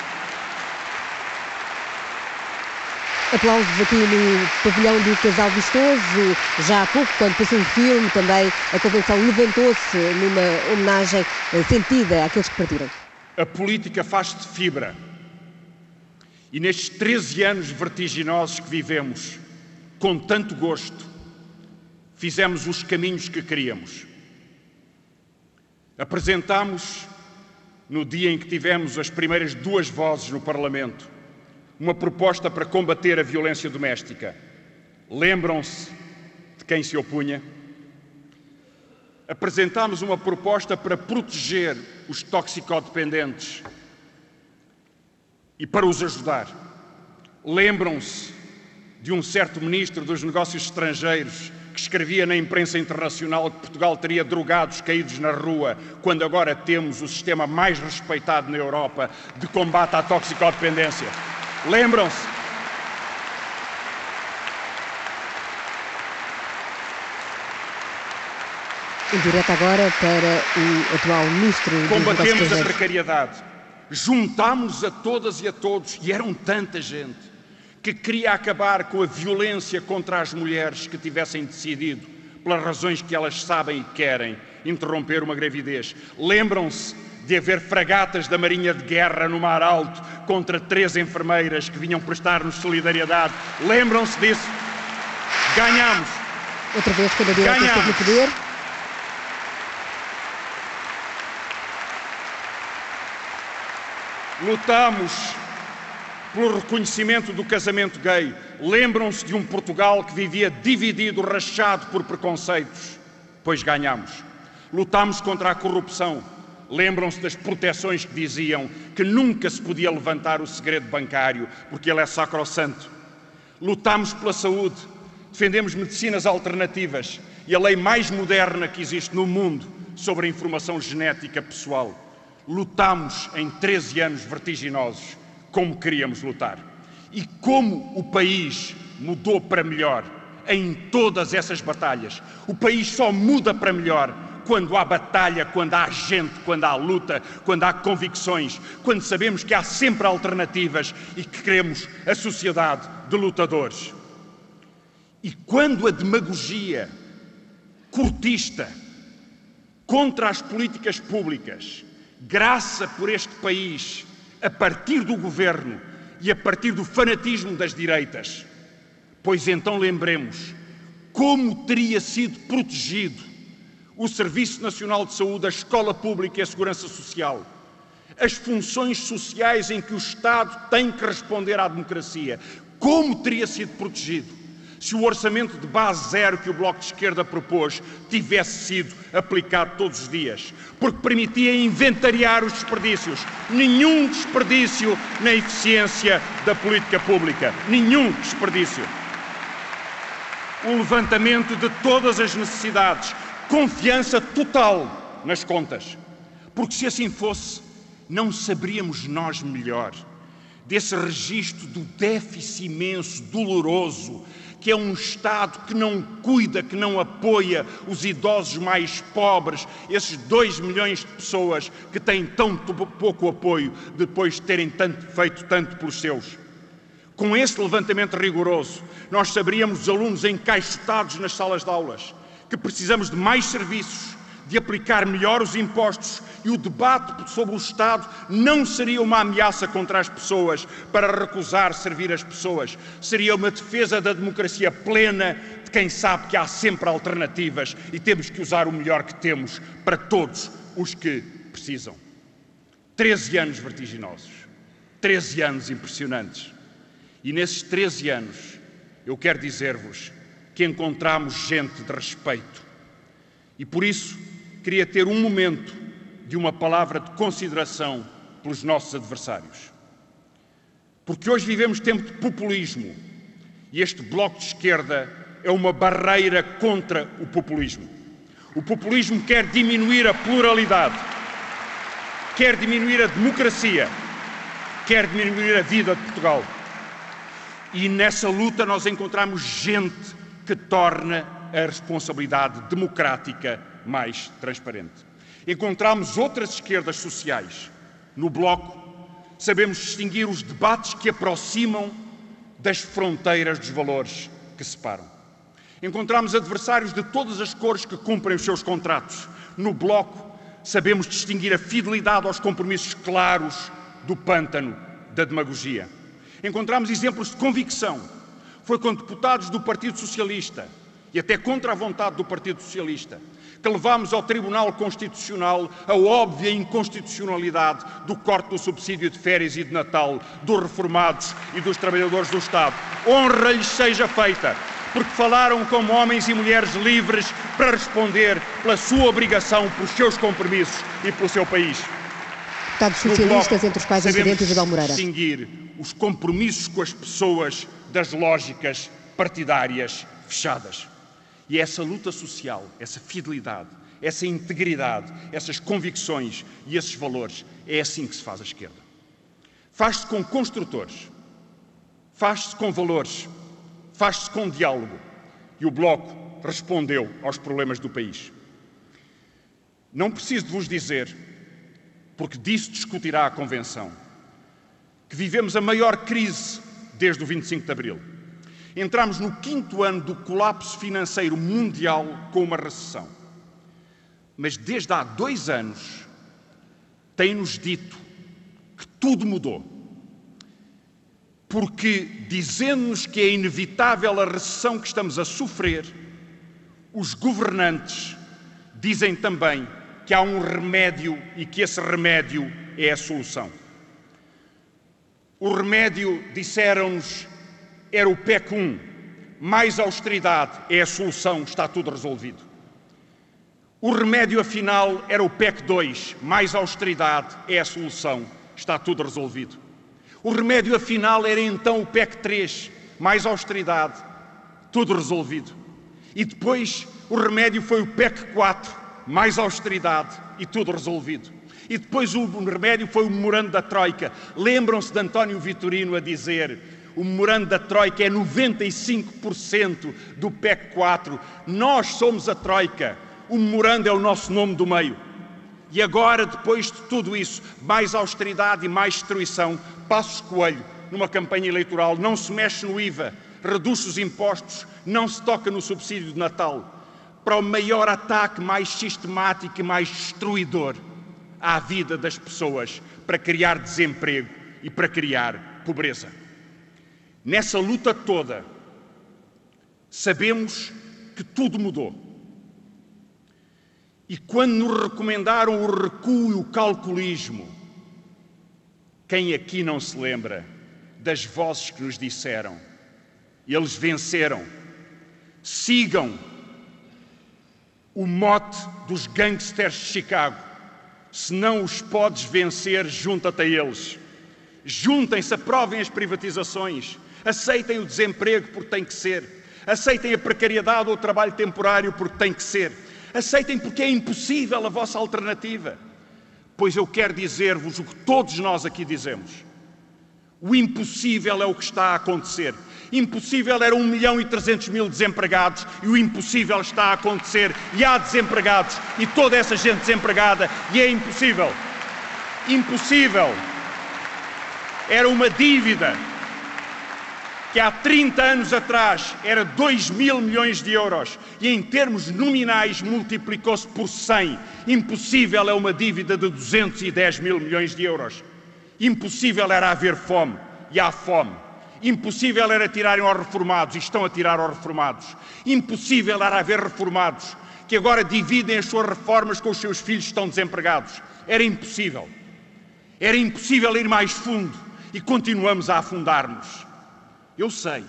Aplausos aqui no pavilhão do Casal Vistoso. Já há pouco, quando passou o filme, também a convenção levantou-se numa homenagem eh, sentida àqueles que partiram. A política faz de fibra. E nestes 13 anos vertiginosos que vivemos, com tanto gosto, fizemos os caminhos que queríamos. Apresentámos, no dia em que tivemos as primeiras duas vozes no Parlamento, uma proposta para combater a violência doméstica. Lembram-se de quem se opunha? Apresentámos uma proposta para proteger os toxicodependentes e para os ajudar. Lembram-se de um certo ministro dos Negócios Estrangeiros que escrevia na imprensa internacional que Portugal teria drogados caídos na rua, quando agora temos o sistema mais respeitado na Europa de combate à toxicodependência. Lembram-se? Em direto agora para o atual Ministro Combatemos a precariedade. Juntámos a todas e a todos, e eram tanta gente, que queria acabar com a violência contra as mulheres que tivessem decidido, pelas razões que elas sabem e querem, interromper uma gravidez. Lembram-se de haver fragatas da Marinha de Guerra no Mar Alto contra três enfermeiras que vinham prestar-nos solidariedade. Lembram-se disso? Ganhamos. Outra vez, quando a direita esteve no Ganhamos. poder. Lutamos pelo reconhecimento do casamento gay. Lembram-se de um Portugal que vivia dividido, rachado por preconceitos? Pois ganhamos. Lutamos contra a corrupção. Lembram-se das proteções que diziam que nunca se podia levantar o segredo bancário porque ele é sacrossanto. Lutamos pela saúde. Defendemos medicinas alternativas e a lei mais moderna que existe no mundo sobre a informação genética pessoal. Lutamos em 13 anos vertiginosos como queríamos lutar. E como o país mudou para melhor em todas essas batalhas. O país só muda para melhor quando há batalha, quando há gente, quando há luta, quando há convicções, quando sabemos que há sempre alternativas e que queremos a sociedade de lutadores. E quando a demagogia cortista contra as políticas públicas graça por este país a partir do governo e a partir do fanatismo das direitas. Pois então lembremos como teria sido protegido o Serviço Nacional de Saúde, a Escola Pública e a Segurança Social, as funções sociais em que o Estado tem que responder à democracia. Como teria sido protegido se o orçamento de base zero que o Bloco de Esquerda propôs tivesse sido aplicado todos os dias, porque permitia inventariar os desperdícios. Nenhum desperdício na eficiência da política pública. Nenhum desperdício. O levantamento de todas as necessidades. Confiança total nas contas. Porque se assim fosse, não saberíamos nós melhor desse registro do déficit imenso, doloroso, que é um Estado que não cuida, que não apoia os idosos mais pobres, esses dois milhões de pessoas que têm tão pouco apoio depois de terem tanto, feito tanto pelos seus. Com esse levantamento rigoroso, nós saberíamos os alunos encaixotados nas salas de aulas, que precisamos de mais serviços, de aplicar melhor os impostos e o debate sobre o Estado não seria uma ameaça contra as pessoas para recusar servir as pessoas, seria uma defesa da democracia plena de quem sabe que há sempre alternativas e temos que usar o melhor que temos para todos os que precisam. Treze anos vertiginosos, treze anos impressionantes. E nesses treze anos, eu quero dizer-vos que encontramos gente de respeito. E por isso queria ter um momento de uma palavra de consideração pelos nossos adversários. Porque hoje vivemos tempo de populismo e este bloco de esquerda é uma barreira contra o populismo. O populismo quer diminuir a pluralidade, quer diminuir a democracia, quer diminuir a vida de Portugal. E nessa luta nós encontramos gente que torna a responsabilidade democrática mais transparente. Encontramos outras esquerdas sociais. No Bloco, sabemos distinguir os debates que aproximam das fronteiras dos valores que separam. Encontramos adversários de todas as cores que cumprem os seus contratos. No Bloco, sabemos distinguir a fidelidade aos compromissos claros do pântano da demagogia. Encontramos exemplos de convicção. Foi com deputados do Partido Socialista e até contra a vontade do Partido Socialista que levámos ao Tribunal Constitucional a óbvia inconstitucionalidade do corte do subsídio de férias e de Natal dos reformados e dos trabalhadores do Estado. Honra lhes seja feita, porque falaram como homens e mulheres livres para responder pela sua obrigação, pelos seus compromissos e pelo seu país. Deputados socialistas, entre os quais o Presidente Isabel Moreira. distinguir os compromissos com as pessoas das lógicas partidárias fechadas. E é essa luta social, essa fidelidade, essa integridade, essas convicções e esses valores, é assim que se faz a esquerda. Faz-se com construtores, faz-se com valores, faz-se com diálogo. E o Bloco respondeu aos problemas do país. Não preciso de vos dizer, porque disso discutirá a Convenção, que vivemos a maior crise desde o 25 de Abril. Entramos no quinto ano do colapso financeiro mundial com uma recessão. Mas desde há dois anos tem-nos dito que tudo mudou. Porque, dizendo-nos que é inevitável a recessão que estamos a sofrer, os governantes dizem também que há um remédio e que esse remédio é a solução. O remédio, disseram-nos, era o PEC 1. Mais austeridade é a solução, está tudo resolvido. O remédio, afinal, era o PEC 2. Mais austeridade é a solução, está tudo resolvido. O remédio, afinal, era então o PEC 3. Mais austeridade, tudo resolvido. E depois o remédio foi o PEC 4. Mais austeridade e tudo resolvido. E depois o remédio foi o memorando da Troika. Lembram-se de António Vitorino a dizer o memorando da Troika é 95% do PEC 4. Nós somos a Troika. O memorando é o nosso nome do meio. E agora, depois de tudo isso, mais austeridade e mais destruição, Passos Coelho, numa campanha eleitoral, não se mexe no IVA, reduz os impostos, não se toca no subsídio de Natal, para o maior ataque mais sistemático e mais destruidor à vida das pessoas, para criar desemprego e para criar pobreza. Nessa luta toda, sabemos que tudo mudou. E quando nos recomendaram o recuo e o calculismo, quem aqui não se lembra das vozes que nos disseram? Eles venceram. Sigam o mote dos gangsters de Chicago. Se não os podes vencer, junta-te a eles. Juntem-se, aprovem as privatizações, Aceitem o desemprego porque tem que ser. Aceitem a precariedade ou o trabalho temporário porque tem que ser. Aceitem porque é impossível a vossa alternativa. Pois eu quero dizer-vos o que todos nós aqui dizemos. O impossível é o que está a acontecer. Impossível era 1 milhão e 300 mil desempregados e o impossível está a acontecer e há desempregados e toda essa gente desempregada e é impossível. Impossível. Era uma dívida que há 30 anos atrás era 2 mil milhões de euros e em termos nominais multiplicou-se por 100. Impossível é uma dívida de 210 mil milhões de euros. Impossível era haver fome e há fome. Impossível era tirarem aos reformados e estão a tirar aos reformados. Impossível era haver reformados que agora dividem as suas reformas com os seus filhos que estão desempregados. Era impossível. Era impossível ir mais fundo e continuamos a afundar-nos. Eu sei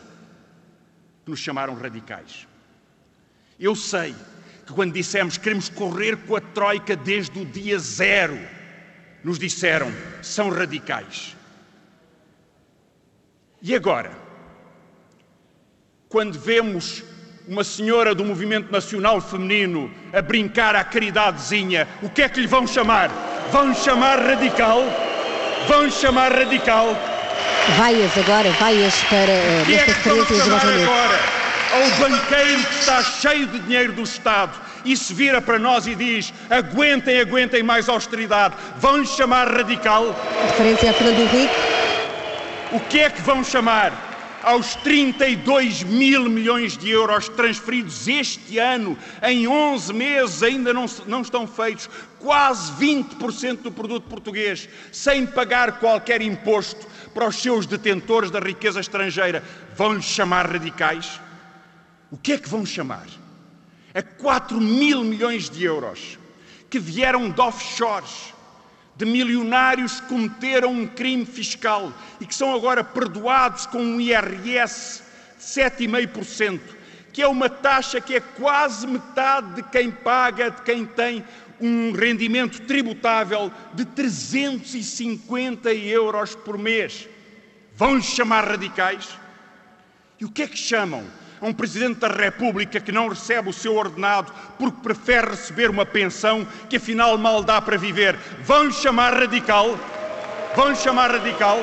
que nos chamaram radicais. Eu sei que quando dissemos que queremos correr com a Troika desde o dia zero, nos disseram são radicais. E agora, quando vemos uma senhora do movimento nacional feminino a brincar à caridadezinha, o que é que lhe vão chamar? Vão chamar radical? Vão chamar radical? Vaias agora, vaias para uh, que é que referência chamar agora? Ao banqueiro que está cheio de dinheiro do Estado e se vira para nós e diz aguentem, aguentem mais austeridade. Vão-lhe chamar radical? Referência a Fernando Henrique. O que é que vão chamar aos 32 mil milhões de euros transferidos este ano, em 11 meses ainda não, não estão feitos, quase 20% do produto português, sem pagar qualquer imposto para os seus detentores da riqueza estrangeira, vão-lhes chamar radicais? O que é que vão chamar? A 4 mil milhões de euros que vieram de offshores, de milionários que cometeram um crime fiscal e que são agora perdoados com um IRS de 7,5%, que é uma taxa que é quase metade de quem paga, de quem tem um rendimento tributável de 350 euros por mês. Vão-lhes chamar radicais? E o que é que chamam a um Presidente da República que não recebe o seu ordenado porque prefere receber uma pensão que afinal mal dá para viver? Vão-lhe chamar radical? Vão-lhe chamar radical?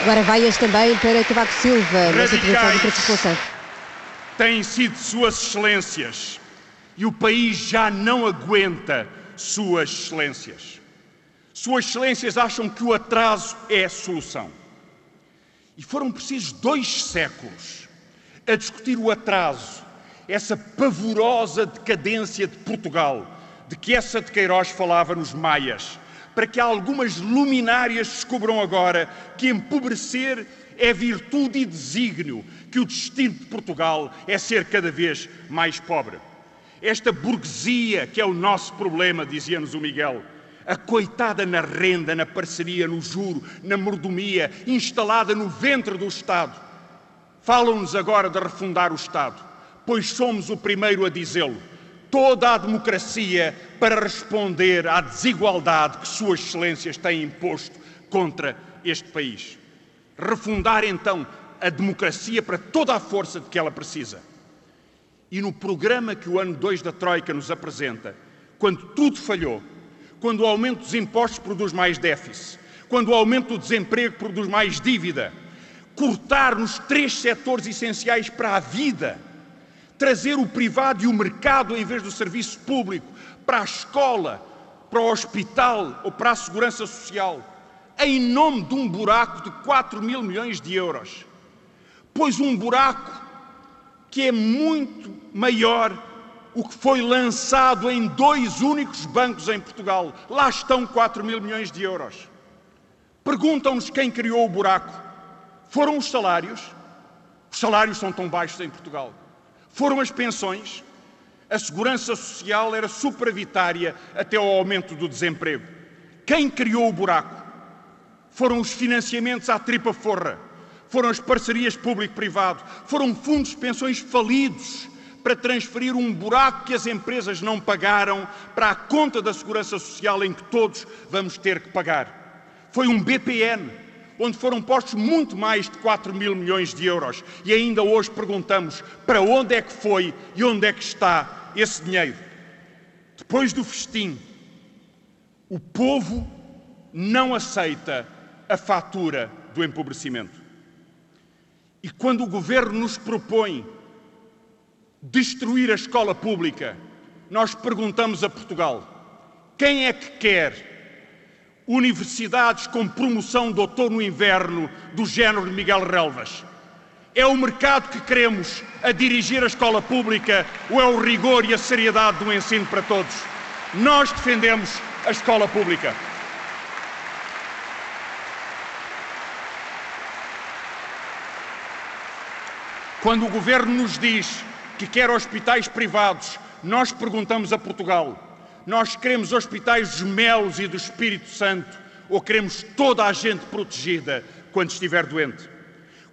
Agora vaias também para Cavaco Silva, nesta intervenção do Louçã. Têm sido Suas Excelências e o país já não aguenta Suas Excelências. Suas Excelências acham que o atraso é a solução. E foram precisos dois séculos a discutir o atraso, essa pavorosa decadência de Portugal, de que essa de Queiroz falava nos Maias, para que algumas luminárias descubram agora que empobrecer é virtude e desígnio, que o destino de Portugal é ser cada vez mais pobre. Esta burguesia que é o nosso problema, dizia-nos o Miguel, a coitada na renda, na parceria, no juro, na mordomia, instalada no ventre do Estado. Falam-nos agora de refundar o Estado, pois somos o primeiro a dizê-lo. Toda a democracia para responder à desigualdade que Suas Excelências têm imposto contra este país. Refundar então a democracia para toda a força de que ela precisa. E no programa que o ano 2 da Troika nos apresenta, quando tudo falhou, quando o aumento dos impostos produz mais déficit, quando o aumento do desemprego produz mais dívida, cortar nos três setores essenciais para a vida, trazer o privado e o mercado em vez do serviço público para a escola, para o hospital ou para a segurança social, em nome de um buraco de 4 mil milhões de euros. Pois um buraco que é muito maior o que foi lançado em dois únicos bancos em Portugal. Lá estão 4 mil milhões de euros. Perguntam-nos quem criou o buraco. Foram os salários? Os salários são tão baixos em Portugal. Foram as pensões? A segurança social era superavitária até ao aumento do desemprego. Quem criou o buraco? Foram os financiamentos à tripa forra. Foram as parcerias público-privado. Foram fundos de pensões falidos para transferir um buraco que as empresas não pagaram para a conta da segurança social em que todos vamos ter que pagar. Foi um BPN, onde foram postos muito mais de 4 mil milhões de euros. E ainda hoje perguntamos para onde é que foi e onde é que está esse dinheiro. Depois do festim, o povo não aceita a fatura do empobrecimento. E quando o governo nos propõe destruir a escola pública, nós perguntamos a Portugal: quem é que quer universidades com promoção de outono e inverno do género de Miguel Relvas? É o mercado que queremos a dirigir a escola pública ou é o rigor e a seriedade do ensino para todos? Nós defendemos a escola pública. Quando o governo nos diz que quer hospitais privados, nós perguntamos a Portugal: nós queremos hospitais dos Melos e do Espírito Santo ou queremos toda a gente protegida quando estiver doente?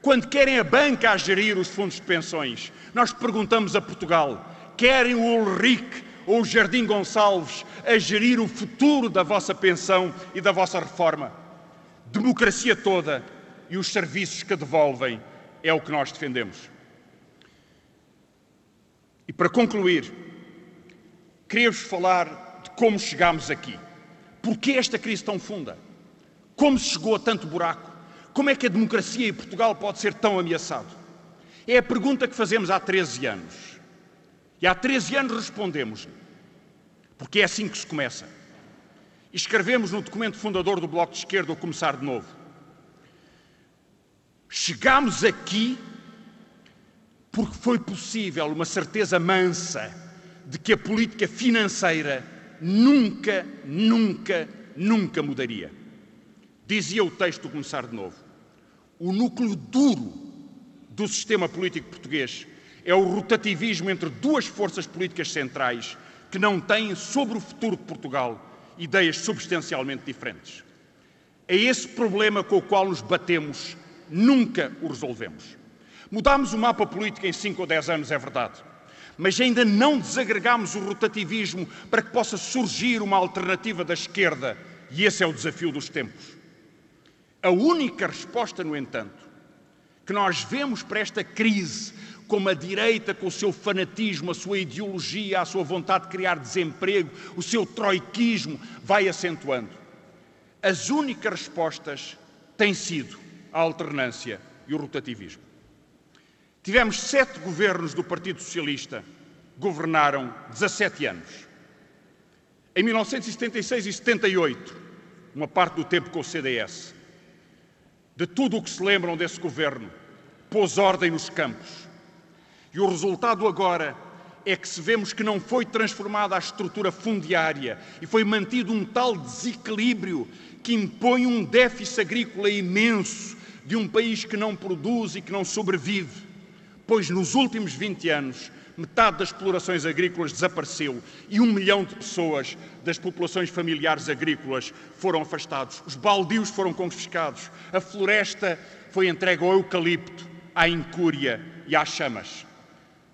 Quando querem a banca a gerir os fundos de pensões, nós perguntamos a Portugal: querem o Ulrich ou o Jardim Gonçalves a gerir o futuro da vossa pensão e da vossa reforma? Democracia toda e os serviços que devolvem é o que nós defendemos. E para concluir, queria-vos falar de como chegámos aqui. Porquê esta crise tão funda? Como se chegou a tanto buraco? Como é que a democracia em Portugal pode ser tão ameaçado? É a pergunta que fazemos há 13 anos. E há 13 anos respondemos, porque é assim que se começa. E escrevemos no documento fundador do Bloco de Esquerda, o Começar de Novo. Chegámos aqui porque foi possível uma certeza mansa de que a política financeira nunca, nunca, nunca mudaria. Dizia o texto começar de novo. O núcleo duro do sistema político português é o rotativismo entre duas forças políticas centrais que não têm sobre o futuro de Portugal ideias substancialmente diferentes. É esse problema com o qual nos batemos, nunca o resolvemos. Mudámos o mapa político em 5 ou 10 anos, é verdade. Mas ainda não desagregámos o rotativismo para que possa surgir uma alternativa da esquerda. E esse é o desafio dos tempos. A única resposta, no entanto, que nós vemos para esta crise, como a direita, com o seu fanatismo, a sua ideologia, a sua vontade de criar desemprego, o seu troiquismo, vai acentuando. As únicas respostas têm sido a alternância e o rotativismo. Tivemos sete governos do Partido Socialista, governaram 17 anos. Em 1976 e 78, uma parte do tempo com o CDS. De tudo o que se lembram desse governo, pôs ordem nos campos. E o resultado agora é que se vemos que não foi transformada a estrutura fundiária e foi mantido um tal desequilíbrio que impõe um déficit agrícola imenso de um país que não produz e que não sobrevive pois nos últimos 20 anos metade das explorações agrícolas desapareceu e um milhão de pessoas das populações familiares agrícolas foram afastados. Os baldios foram confiscados, a floresta foi entregue ao eucalipto, à incúria e às chamas.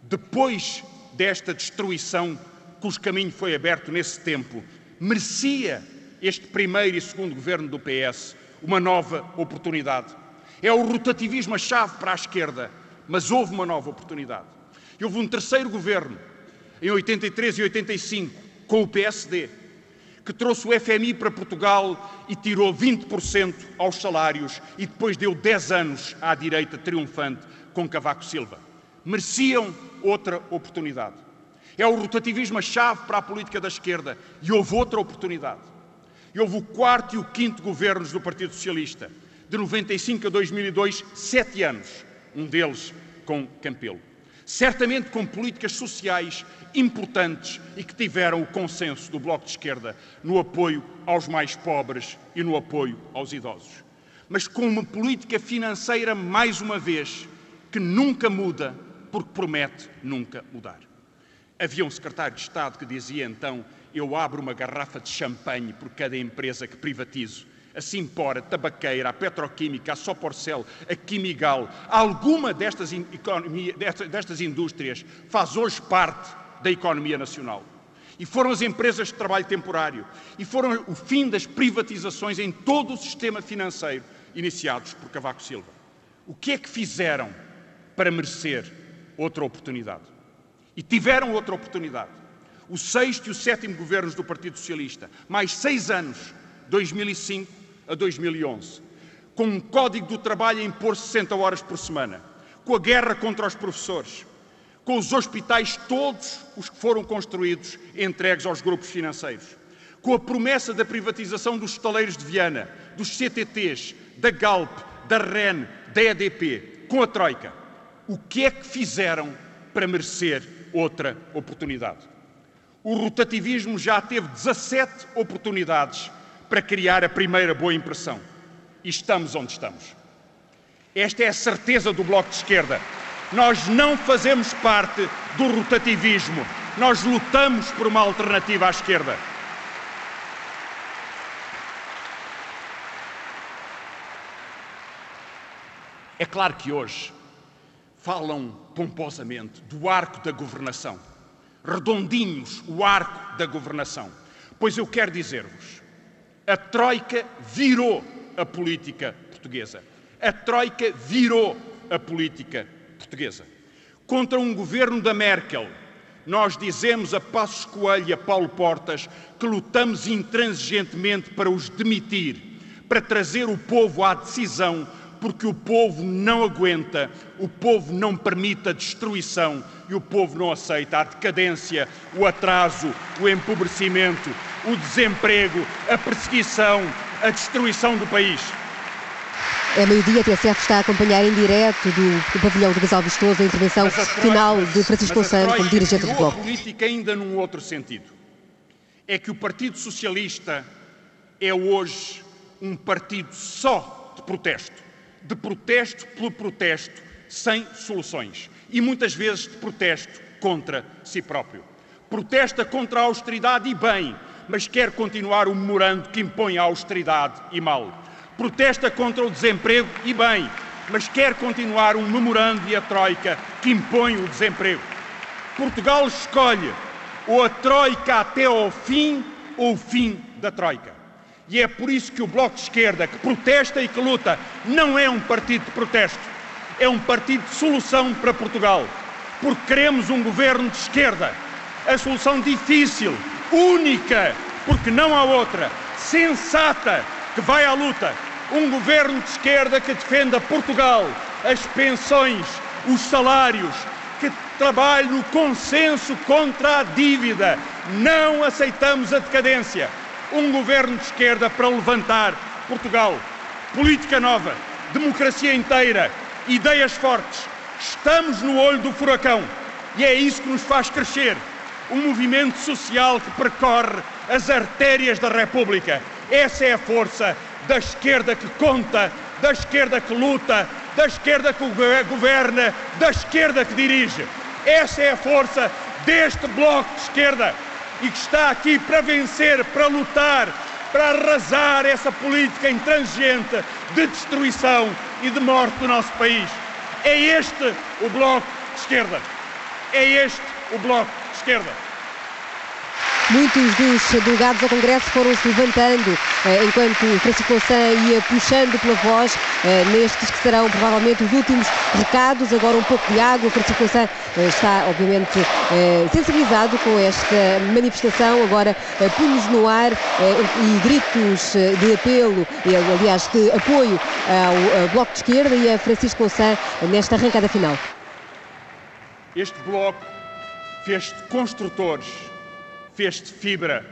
Depois desta destruição, cujo caminho foi aberto nesse tempo, merecia este primeiro e segundo governo do PS uma nova oportunidade. É o rotativismo a chave para a esquerda mas houve uma nova oportunidade. E houve um terceiro governo, em 83 e 85, com o PSD, que trouxe o FMI para Portugal e tirou 20% aos salários e depois deu 10 anos à direita triunfante com Cavaco Silva. Mereciam outra oportunidade. É o rotativismo a chave para a política da esquerda e houve outra oportunidade. E houve o quarto e o quinto governos do Partido Socialista, de 95 a 2002, sete anos um deles com Campelo. Certamente com políticas sociais importantes e que tiveram o consenso do Bloco de Esquerda no apoio aos mais pobres e no apoio aos idosos. Mas com uma política financeira, mais uma vez, que nunca muda porque promete nunca mudar. Havia um secretário de Estado que dizia então: Eu abro uma garrafa de champanhe por cada empresa que privatizo a Simpor, a Tabaqueira, a Petroquímica, a Soporcel, a Quimigal, alguma destas, economia, destas indústrias faz hoje parte da economia nacional. E foram as empresas de trabalho temporário, e foram o fim das privatizações em todo o sistema financeiro iniciados por Cavaco Silva. O que é que fizeram para merecer outra oportunidade? E tiveram outra oportunidade. O sexto e o sétimo governos do Partido Socialista, mais seis anos, 2005, a 2011, com um código do trabalho a impor 60 horas por semana, com a guerra contra os professores, com os hospitais todos os que foram construídos entregues aos grupos financeiros, com a promessa da privatização dos estaleiros de Viana, dos CTTs, da Galp, da REN, da EDP, com a Troika. O que é que fizeram para merecer outra oportunidade? O rotativismo já teve 17 oportunidades para criar a primeira boa impressão. E estamos onde estamos. Esta é a certeza do Bloco de Esquerda. Nós não fazemos parte do rotativismo. Nós lutamos por uma alternativa à esquerda. É claro que hoje falam pomposamente do arco da governação, redondinhos o arco da governação. Pois eu quero dizer-vos, a Troika virou a política portuguesa. A Troika virou a política portuguesa. Contra um governo da Merkel, nós dizemos a Passos Coelho e a Paulo Portas que lutamos intransigentemente para os demitir, para trazer o povo à decisão porque o povo não aguenta, o povo não permite a destruição e o povo não aceita a decadência, o atraso, o empobrecimento, o desemprego, a perseguição, a destruição do país. É meio-dia, a TSF está a acompanhar em direto do, do pavilhão do Casal Vistoso a intervenção final de Francisco Gonçalo como dirigente do Bloco. a política ainda num outro sentido. É que o Partido Socialista é hoje um partido só de protesto de protesto pelo protesto, sem soluções. E muitas vezes de protesto contra si próprio. Protesta contra a austeridade e bem, mas quer continuar o memorando que impõe a austeridade e mal. Protesta contra o desemprego e bem, mas quer continuar um memorando e a Troika que impõe o desemprego. Portugal escolhe ou a Troika até ao fim ou o fim da Troika. E é por isso que o Bloco de Esquerda, que protesta e que luta, não é um partido de protesto, é um partido de solução para Portugal. Porque queremos um governo de esquerda. A solução difícil, única, porque não há outra, sensata, que vai à luta. Um governo de esquerda que defenda Portugal, as pensões, os salários, que trabalhe no consenso contra a dívida. Não aceitamos a decadência um governo de esquerda para levantar Portugal. Política nova, democracia inteira, ideias fortes. Estamos no olho do furacão e é isso que nos faz crescer. Um movimento social que percorre as artérias da República. Essa é a força da esquerda que conta, da esquerda que luta, da esquerda que governa, da esquerda que dirige. Essa é a força deste bloco de esquerda e que está aqui para vencer, para lutar, para arrasar essa política intransigente de destruição e de morte do nosso país. É este o Bloco de Esquerda. É este o Bloco de Esquerda. Muitos dos delegados ao Congresso foram-se levantando eh, enquanto Francisco Louçã ia puxando pela voz eh, nestes que serão provavelmente os últimos recados. Agora um pouco de água. Francisco Louçã eh, está, obviamente, sensibilizado com esta manifestação. Agora punhos no ar e gritos de apelo, aliás, de apoio ao Bloco de Esquerda e a Francisco Louçã nesta arrancada final. Este Bloco fez de fez-te fibra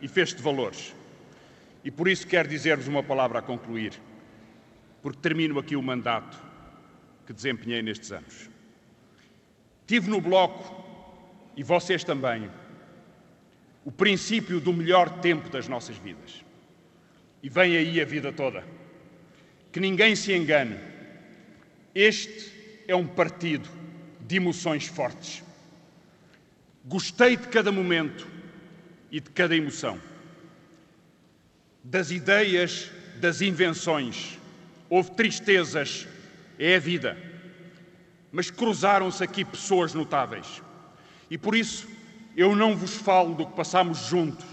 e fez-te valores. E por isso quero dizer-vos uma palavra a concluir, porque termino aqui o mandato que desempenhei nestes anos. Tive no Bloco, e vocês também, o princípio do melhor tempo das nossas vidas. E vem aí a vida toda. Que ninguém se engane. Este é um partido de emoções fortes. Gostei de cada momento e de cada emoção. Das ideias, das invenções. Houve tristezas, é a vida. Mas cruzaram-se aqui pessoas notáveis. E por isso eu não vos falo do que passamos juntos,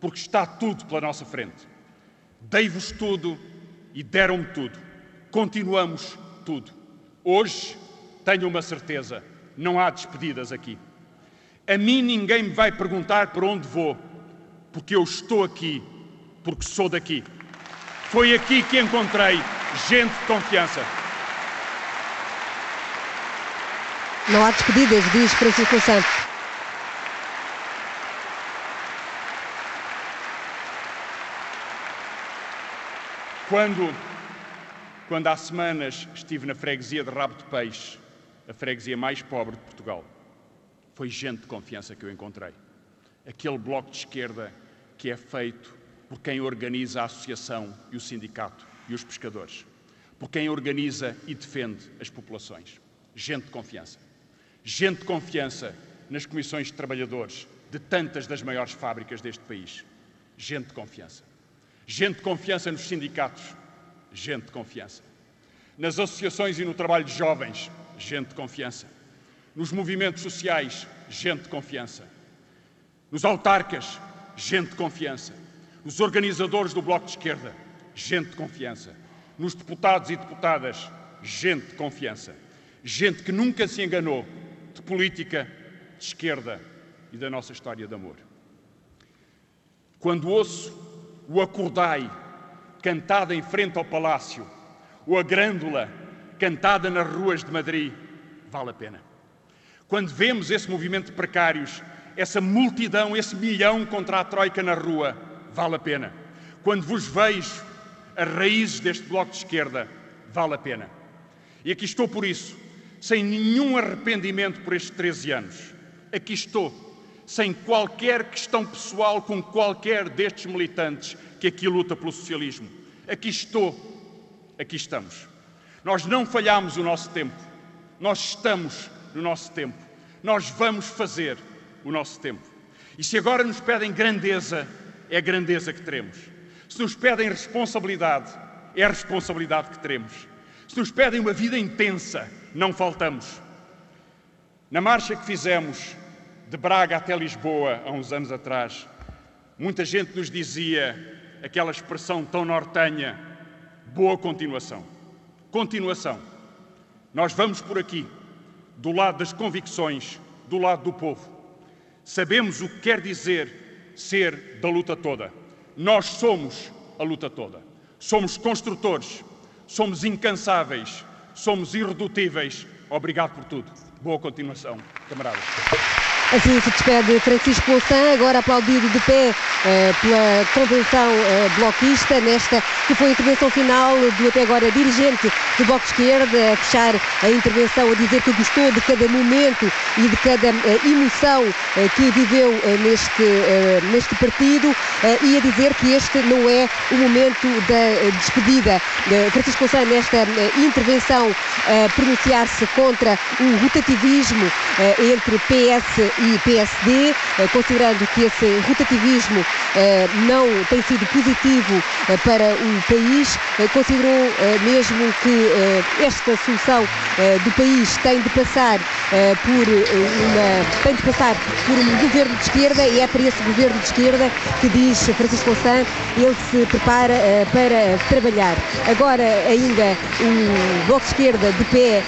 porque está tudo pela nossa frente. Dei-vos tudo e deram-me tudo. Continuamos tudo. Hoje tenho uma certeza: não há despedidas aqui. A mim ninguém me vai perguntar por onde vou, porque eu estou aqui, porque sou daqui. Foi aqui que encontrei gente de confiança. Não há despedidas, diz Francisco Santos. Quando, quando há semanas estive na freguesia de Rabo de Peixe, a freguesia mais pobre de Portugal, foi gente de confiança que eu encontrei. Aquele bloco de esquerda que é feito por quem organiza a associação e o sindicato e os pescadores, por quem organiza e defende as populações. Gente de confiança. Gente de confiança nas comissões de trabalhadores de tantas das maiores fábricas deste país. Gente de confiança. Gente de confiança nos sindicatos. Gente de confiança. Nas associações e no trabalho de jovens. Gente de confiança. Nos movimentos sociais. Gente de confiança. Nos autarcas. Gente de confiança. Nos organizadores do Bloco de Esquerda. Gente de confiança. Nos deputados e deputadas. Gente de confiança. Gente que nunca se enganou de política de esquerda e da nossa história de amor. Quando ouço o acordai cantada em frente ao palácio, ou a grândula cantada nas ruas de Madrid, vale a pena. Quando vemos esse movimento de precários, essa multidão, esse milhão contra a Troika na rua, vale a pena. Quando vos vejo as raízes deste bloco de esquerda, vale a pena. E aqui estou por isso, sem nenhum arrependimento por estes 13 anos. Aqui estou, sem qualquer questão pessoal com qualquer destes militantes que aqui luta pelo socialismo. Aqui estou, aqui estamos. Nós não falhamos o nosso tempo, nós estamos no nosso tempo, nós vamos fazer o nosso tempo. E se agora nos pedem grandeza, é a grandeza que teremos. Se nos pedem responsabilidade, é a responsabilidade que teremos. Se nos pedem uma vida intensa, não faltamos. Na marcha que fizemos de Braga até Lisboa, há uns anos atrás, muita gente nos dizia aquela expressão tão nortenha: boa continuação. Continuação. Nós vamos por aqui, do lado das convicções, do lado do povo. Sabemos o que quer dizer ser da luta toda. Nós somos a luta toda. Somos construtores, somos incansáveis, somos irredutíveis. Obrigado por tudo. Boa continuação, camaradas. Assim se despede Francisco Louçã, agora aplaudido de pé eh, pela convenção eh, bloquista, nesta que foi a intervenção final do até agora dirigente do Bloco de Esquerda, a fechar a intervenção, a dizer que gostou de cada momento e de cada eh, emoção eh, que viveu eh, neste, eh, neste partido e a dizer que este não é o momento da despedida. Francisco Louçã, nesta intervenção, pronunciar-se contra o rotativismo entre PS e PSD, eh, considerando que esse rotativismo eh, não tem sido positivo eh, para o país, considerou mesmo que esta solução do país tem de passar por uma tem de passar por um governo de esquerda e é para esse governo de esquerda que diz Francisco Louçã, ele se prepara para trabalhar. Agora ainda o Bloco de Esquerda de pé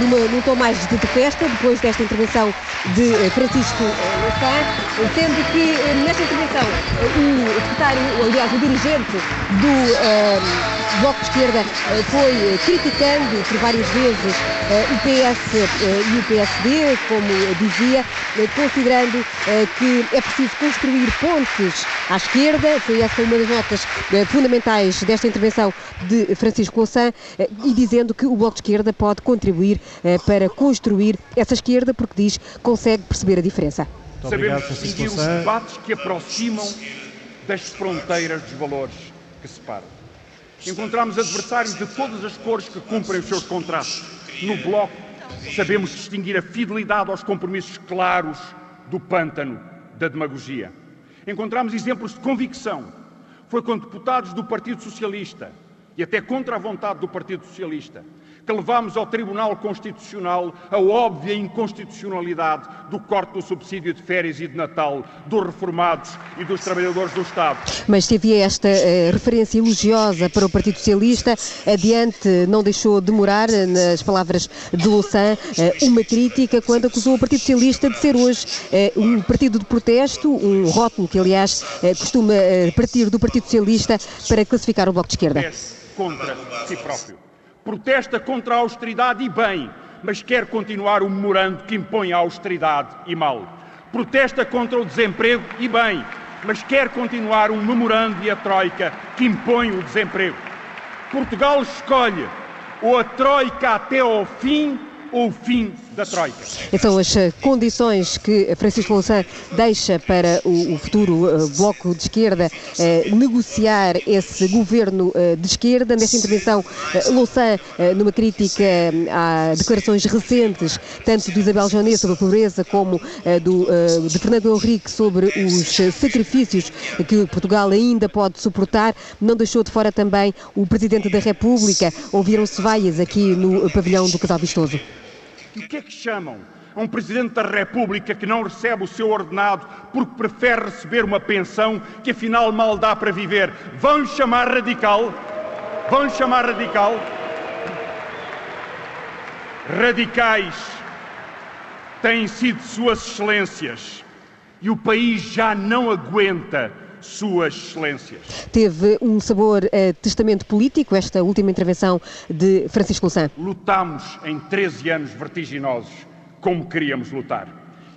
numa, num tom mais de festa, depois desta intervenção de eh, Francisco Louçã, sendo que eh, nesta intervenção o secretário, aliás, o dirigente do Bloco de Esquerda foi criticando por várias vezes o PS e o PSD, como dizia, considerando que é preciso construir pontes à esquerda, foi essa uma das notas fundamentais desta intervenção de Francisco Louçã, e dizendo que o Bloco de Esquerda pode contribuir para construir essa esquerda, porque diz consegue perceber a diferença. Sabemos distinguir os debates que aproximam das fronteiras dos valores que separam. Encontramos adversários de todas as cores que cumprem os seus contratos. No Bloco, sabemos distinguir a fidelidade aos compromissos claros do pântano da demagogia. Encontramos exemplos de convicção. Foi com deputados do Partido Socialista e até contra a vontade do Partido Socialista que levámos ao Tribunal Constitucional a óbvia inconstitucionalidade do corte do subsídio de férias e de Natal dos reformados e dos trabalhadores do Estado. Mas teve esta uh, referência elogiosa para o Partido Socialista, adiante não deixou demorar, nas palavras de Louçã, uh, uma crítica quando acusou o Partido Socialista de ser hoje uh, um partido de protesto, um rótulo que, aliás, costuma partir do Partido Socialista para classificar o Bloco de Esquerda contra si próprio. Protesta contra a austeridade e bem, mas quer continuar o memorando que impõe a austeridade e mal. Protesta contra o desemprego e bem, mas quer continuar um memorando e a Troika que impõe o desemprego. Portugal escolhe ou a Troika até ao fim ou o fim da Troika. São as eh, condições que Francisco Louçã deixa para o, futuro uh, Bloco de Esquerda uh, negociar esse governo de esquerda. Nesta intervenção, Louçã, numa crítica a declarações recentes, tanto de Isabel Jonet sobre a pobreza, como do, de Fernando Henrique sobre os sacrifícios que Portugal ainda pode suportar, não deixou de fora também o Presidente da República. Ouviram-se vaias aqui no pavilhão do Casal Vistoso. E o que é que chamam a um Presidente da República que não recebe o seu ordenado porque prefere receber uma pensão que afinal mal dá para viver? Vão-lhe chamar radical? Vão-lhe chamar radical? Radicais têm sido Suas Excelências e o país já não aguenta suas Excelências. Teve um sabor uh, testamento político esta última intervenção de Francisco Louçã. Lutámos em 13 anos vertiginosos como queríamos lutar.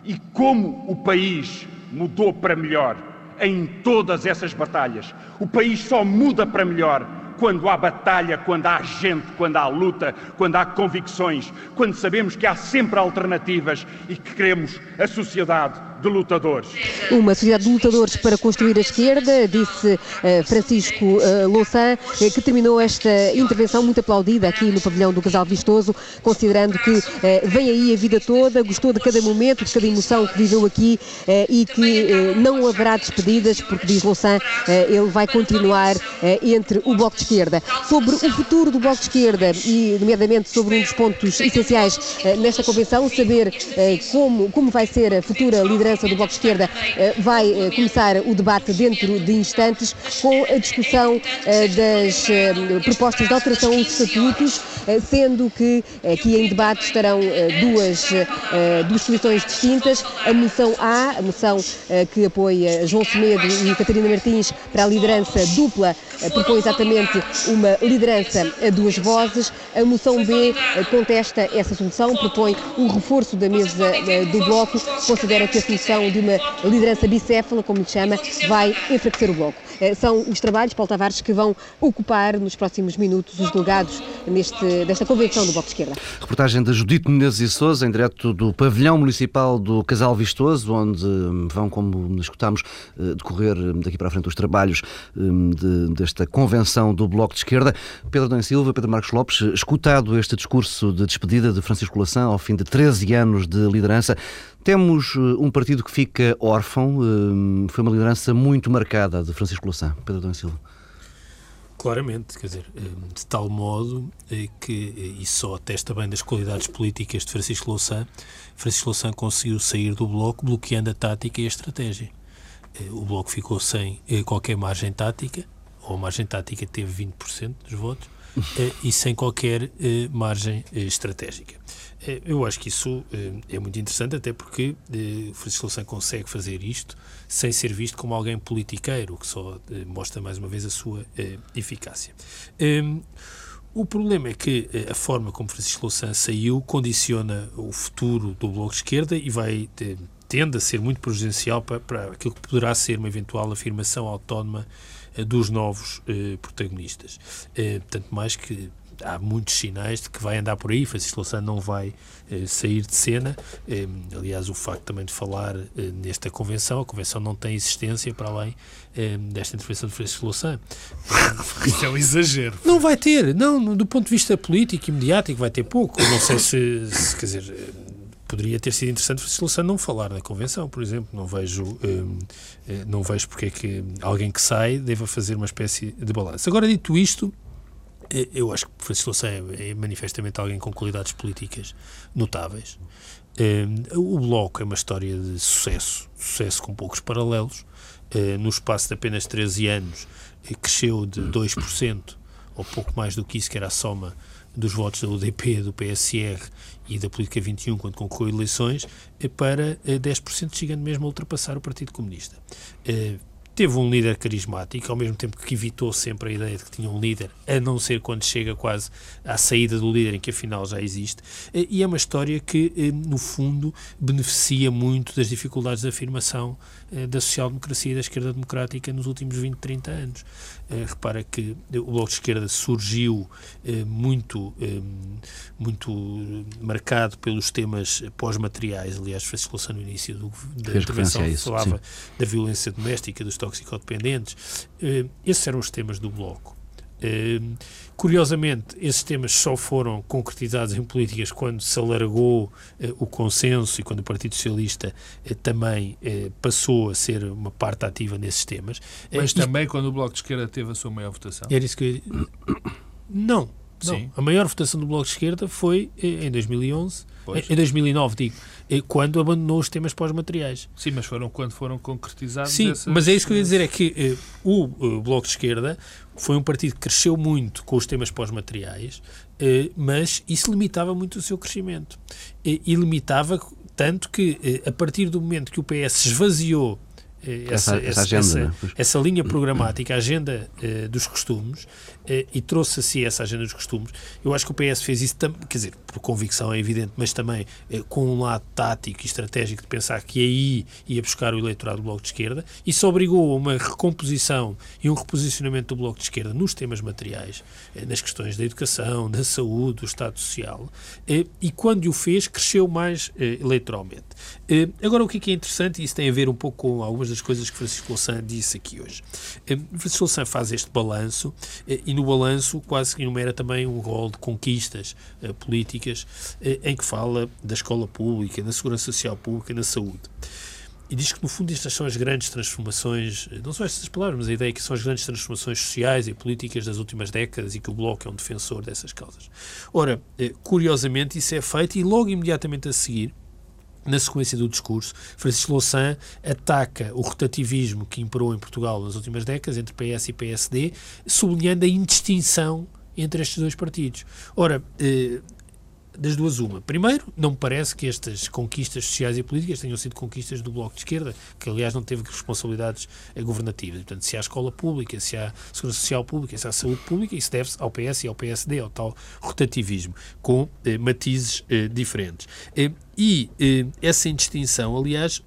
E como o país mudou para melhor em todas essas batalhas. O país só muda para melhor quando há batalha, quando há gente, quando há luta, quando há convicções, quando sabemos que há sempre alternativas e que queremos a sociedade de lutadores. Uma sociedade de lutadores para construir a esquerda, disse uh, Francisco uh, Louçã, uh, que terminou esta intervenção muito aplaudida aqui no pavilhão do Casal Vistoso, considerando que vem aí a vida toda, gostou de cada momento, de cada emoção que viveu aqui e que não haverá despedidas, porque diz Louçã, ele vai continuar entre o Bloco de Esquerda. Sobre o futuro do Bloco de Esquerda e, nomeadamente, sobre um dos pontos essenciais nesta convenção, saber como, como vai ser a futura liderança liderança do Bloco de Esquerda eh, vai eh, começar o debate dentro de instantes com a discussão eh, das propostas de alteração aos estatutos, sendo que aqui em debate estarão duas, duas soluções distintas. A moção A, a moção que apoia João Semedo e Catarina Martins para a liderança dupla, propõe exatamente uma liderança a duas vozes. A moção B contesta essa solução, propõe o reforço da mesa do Bloco, considera que a solução de uma liderança bicéfala, como lhe chama, vai enfraquecer o Bloco. Eh, são os trabalhos, Paulo Tavares, que vão ocupar nos próximos minutos os delegados neste, desta convenção do Bloco de Esquerda. Reportagem de Judite Menezes e Souza, em direto do pavilhão municipal do Casal Vistoso, onde hum, vão, como escutámos, eh, decorrer hum, daqui para a frente os trabalhos hum, de, desta convenção do Bloco de Esquerda. Pedro Dom Silva, Pedro Marcos Lopes, escutado este discurso de despedida de Francisco Lação ao fim de 13 anos de liderança, temos eh, um partido que fica órfão, foi uma liderança muito marcada de Francisco Louçã. Pedro Dom Silva. Claramente, quer dizer, eh, de tal modo eh, que, e só atesta bem das qualidades políticas de Francisco Louçã, Francisco Louçã conseguiu sair do Bloco bloqueando a tática e a estratégia. O Bloco ficou sem qualquer margem tática, ou a margem tática teve 20% dos votos, e sem qualquer margem estratégica. É, eu acho que isso é, é muito interessante, até porque eh, Francisco Louçã consegue fazer isto sem ser visto como alguém politiqueiro, que só eh, mostra mais uma vez a sua eh, eficácia. Ehm, o problema é que a forma como Francisco Louçã saiu condiciona o futuro do Bloco de Esquerda e vai tende a ser muito prejudicial para, para aquilo que poderá ser uma eventual afirmação autónoma dos novos protagonistas. tanto mais que há muitos sinais de que vai andar por aí. Francisco Louçã não vai eh, sair de cena. Eh, aliás, o facto também de falar eh, nesta convenção, a convenção não tem existência para além eh, desta intervenção de Francisco Louçã. [LAUGHS] Isso é um exagero. Não vai ter, não, do ponto de vista político e mediático, vai ter pouco. Não sei se, se quer dizer eh, poderia ter sido interessante Francisco Louçã não falar na convenção, por exemplo. Não vejo, eh, não vejo porque é que alguém que sai deva fazer uma espécie de balanço. Agora, dito isto, eu acho que Francisco Louçã é, é manifestamente alguém com qualidades políticas notáveis. o Bloco é uma história de sucesso, sucesso com poucos paralelos. no espaço de apenas 13 anos, eh, cresceu de 2%, ou pouco mais do que isso, que era a soma dos votos da UDP, do PSR e da Política 21 quando concorreu eleições, eh, para 10%, eh, chegando mesmo a ultrapassar o Partido Comunista teve um líder carismático, ao mesmo tempo que evitou sempre a ideia de que tinha um líder, a não ser quando chega quase à saída do líder, em que afinal já existe. E é uma história que, no fundo, beneficia muito das dificuldades de afirmação da social-democracia e da esquerda democrática nos últimos 20, 30 anos. Repara que o Bloco de Esquerda surgiu muito, muito marcado pelos temas pós-materiais. Aliás, Francisco Louçã, no início do, da intervenção, falava sim. da violência doméstica, dos toxicodependentes. Esses eram os temas do Bloco. Uh, curiosamente, esses temas só foram concretizados em políticas quando se alargou uh, o consenso e quando o Partido Socialista uh, também passou a ser uma parte ativa nesses temas. Mas também quando o Bloco de Esquerda teve a sua maior votação? Era isso que eu... Não, não. Sim. A maior votação do Bloco de Esquerda foi em 2011, pois. em 2009, digo, quando abandonou os temas pós-materiais. Sim, mas foram quando foram concretizados. Sim, essas... mas é isso que eu ia dizer: é que eh, o, o Bloco de Esquerda foi um partido que cresceu muito com os temas pós-materiais, eh, mas isso limitava muito o seu crescimento. E, e limitava tanto que, eh, a partir do momento que o PS esvaziou essa, essa, essa, agenda, essa, né? essa, linha programática, a agenda uh, dos costumes, e trouxe a si essa agenda dos costumes. Eu acho que o PS fez isso, quer dizer, por convicção é evidente, mas também uh, com um lado tático e estratégico de pensar que aí ia buscar o eleitorado do Bloco de Esquerda. Isso obrigou a uma recomposição e um reposicionamento do Bloco de Esquerda nos temas materiais, nas questões da educação, da saúde, do Estado Social. e quando o fez, cresceu mais eleitoralmente. agora, o que é, interessante, e isso tem a ver um pouco com algumas das coisas que Francisco Louçã disse aqui hoje. Eh, Francisco Louçã faz este balanço eh, e no balanço quase que enumera também um rol de conquistas eh, políticas em que fala da escola pública, da segurança social pública, na saúde. E diz que, no fundo, estas são as grandes transformações, não são estas palavras, mas a ideia é que são as grandes transformações sociais e políticas das últimas décadas e que o Bloco é um defensor dessas causas. Ora, curiosamente, isso é feito e logo imediatamente a seguir, na sequência do discurso, Francisco Louçã ataca o rotativismo que imperou em Portugal nas últimas décadas, entre PS e PSD, sublinhando a indistinção entre estes dois partidos. Ora, eh, das duas uma. Primeiro, não me parece que estas conquistas sociais e políticas tenham sido conquistas do Bloco de Esquerda, que aliás não teve responsabilidades governativas. Portanto, se há escola pública, se há segurança social pública, se há saúde pública, isso deve-se ao PS e ao PSD, ao tal rotativismo, com eh, matizes eh, diferentes. Eh, e eh, essa indistinção, aliás,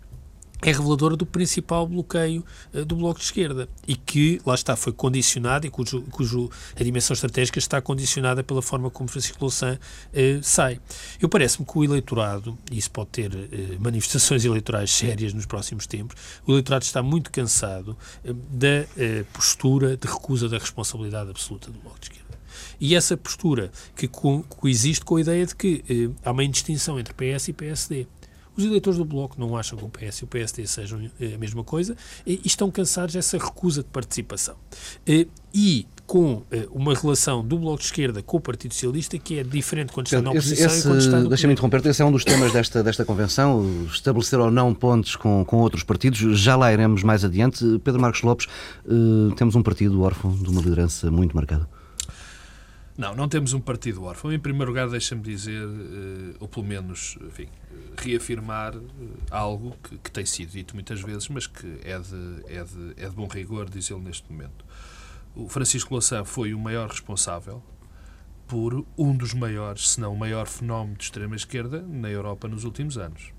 é reveladora do principal bloqueio uh, do Bloco de Esquerda e que, lá está, foi condicionado e cujo, cujo a dimensão estratégica está condicionada pela forma como Francisco Louçã uh, sai. Eu parece-me que o eleitorado, e isso pode ter uh, manifestações eleitorais sérias nos próximos tempos, o eleitorado está muito cansado da postura de recusa da responsabilidade absoluta do Bloco de Esquerda. E essa postura que co coexiste com a ideia de que há uma indistinção entre PS e PSD. Os eleitores do Bloco não acham que o PS e o PSD sejam eh, a mesma coisa e estão cansados dessa recusa de participação. Eh, e com eh, uma relação do Bloco de Esquerda com o Partido Socialista que é diferente quando está na oposição esse, esse, e quando está no Deixa-me interromper, esse é um dos temas desta, desta convenção, estabelecer ou não pontos com, com outros partidos, já lá iremos mais adiante. Pedro Marcos Lopes, temos um partido órfão de uma liderança muito marcada. Não, não temos um partido órfão. Em primeiro lugar, deixa-me dizer, ou pelo menos, enfim, reafirmar eh, algo que, que, tem sido dito muitas vezes, mas que é de, é de, é de bom rigor dizê-lo neste momento. O Francisco Louçã foi o maior responsável por um dos maiores, se não o maior fenómeno de extrema-esquerda na Europa nos últimos anos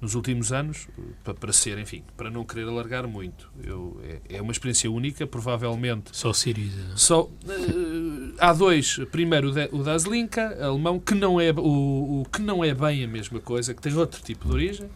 nos últimos anos, para, para ser, enfim, para não querer alargar muito. Eu, é, é uma experiência única, provavelmente. Só Siriza. Só, uh, há dois. Primeiro o das Linka, alemão, que não, é, o, o, que não é bem a mesma coisa, que tem outro tipo de origem.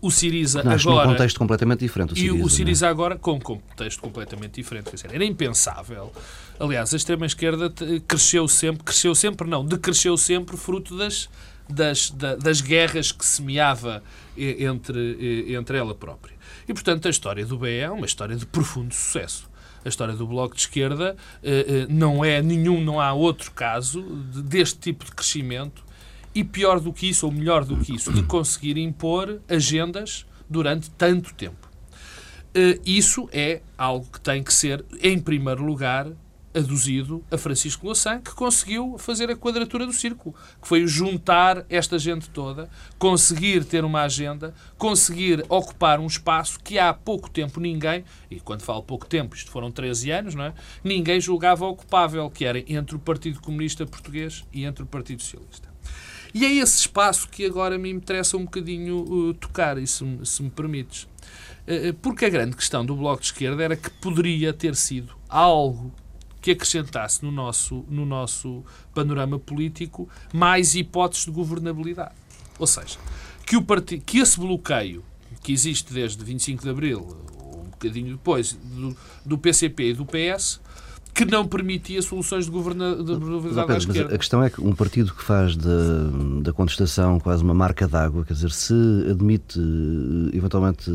O Siriza agora. num contexto completamente diferente. O Siriza, e o Siriza é? agora com um contexto completamente diferente. Quer dizer, era impensável. Aliás, a extrema-esquerda cresceu sempre, cresceu sempre, não, decresceu sempre fruto das das, da, das guerras que semeava entre, entre ela própria. E, portanto, a história do BE é uma história de profundo sucesso. A história do Bloco de Esquerda eh, eh, não é nenhum, não há outro caso deste tipo de crescimento e pior do que isso, ou melhor do que isso, de conseguir impor agendas durante tanto tempo. Eh, isso é algo que tem que ser, em primeiro lugar, aduzido a Francisco Louçã, que conseguiu fazer a quadratura do círculo, que foi juntar esta gente toda, conseguir ter uma agenda, conseguir ocupar um espaço que há pouco tempo ninguém, e quando falo pouco tempo, isto foram 13 anos, não é? Ninguém julgava ocupável, que era entre o Partido Comunista Português e entre o Partido Socialista. E é esse espaço que agora me interessa um bocadinho uh, tocar, e se, se me permites. Uh, porque a grande questão do Bloco de Esquerda era que poderia ter sido algo que acrescentasse no nosso, no nosso panorama político mais hipóteses de governabilidade. Ou seja, que, o que esse bloqueio que existe desde 25 de Abril, ou um bocadinho depois, do, do PCP e do PS, que não permitia soluções de governabilidade à esquerda. A questão é que um partido que faz da, da contestação quase uma marca d'água, quer dizer, se admite eventualmente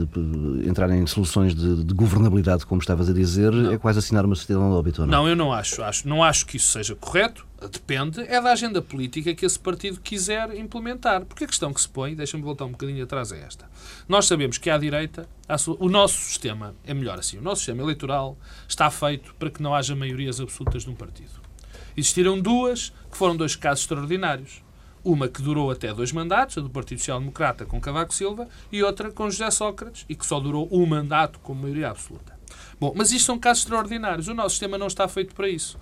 entrar em soluções de, de governabilidade, como estavas a dizer, não. é quase assinar uma certidão de óbito, não? Não, eu não acho, acho. Não acho que isso seja correto. Depende, é da agenda política que esse partido quiser implementar. Porque a questão que se põe, deixa-me voltar um bocadinho atrás, é esta. Nós sabemos que à direita, o nosso sistema, é melhor assim, o nosso sistema eleitoral está feito para que não haja maiorias absolutas num partido. Existiram duas, que foram dois casos extraordinários. Uma que durou até dois mandatos, a do Partido Social Democrata com Cavaco Silva, e outra com José Sócrates, e que só durou um mandato com maioria absoluta. Bom, mas isto são casos extraordinários. O nosso sistema não está feito para isso.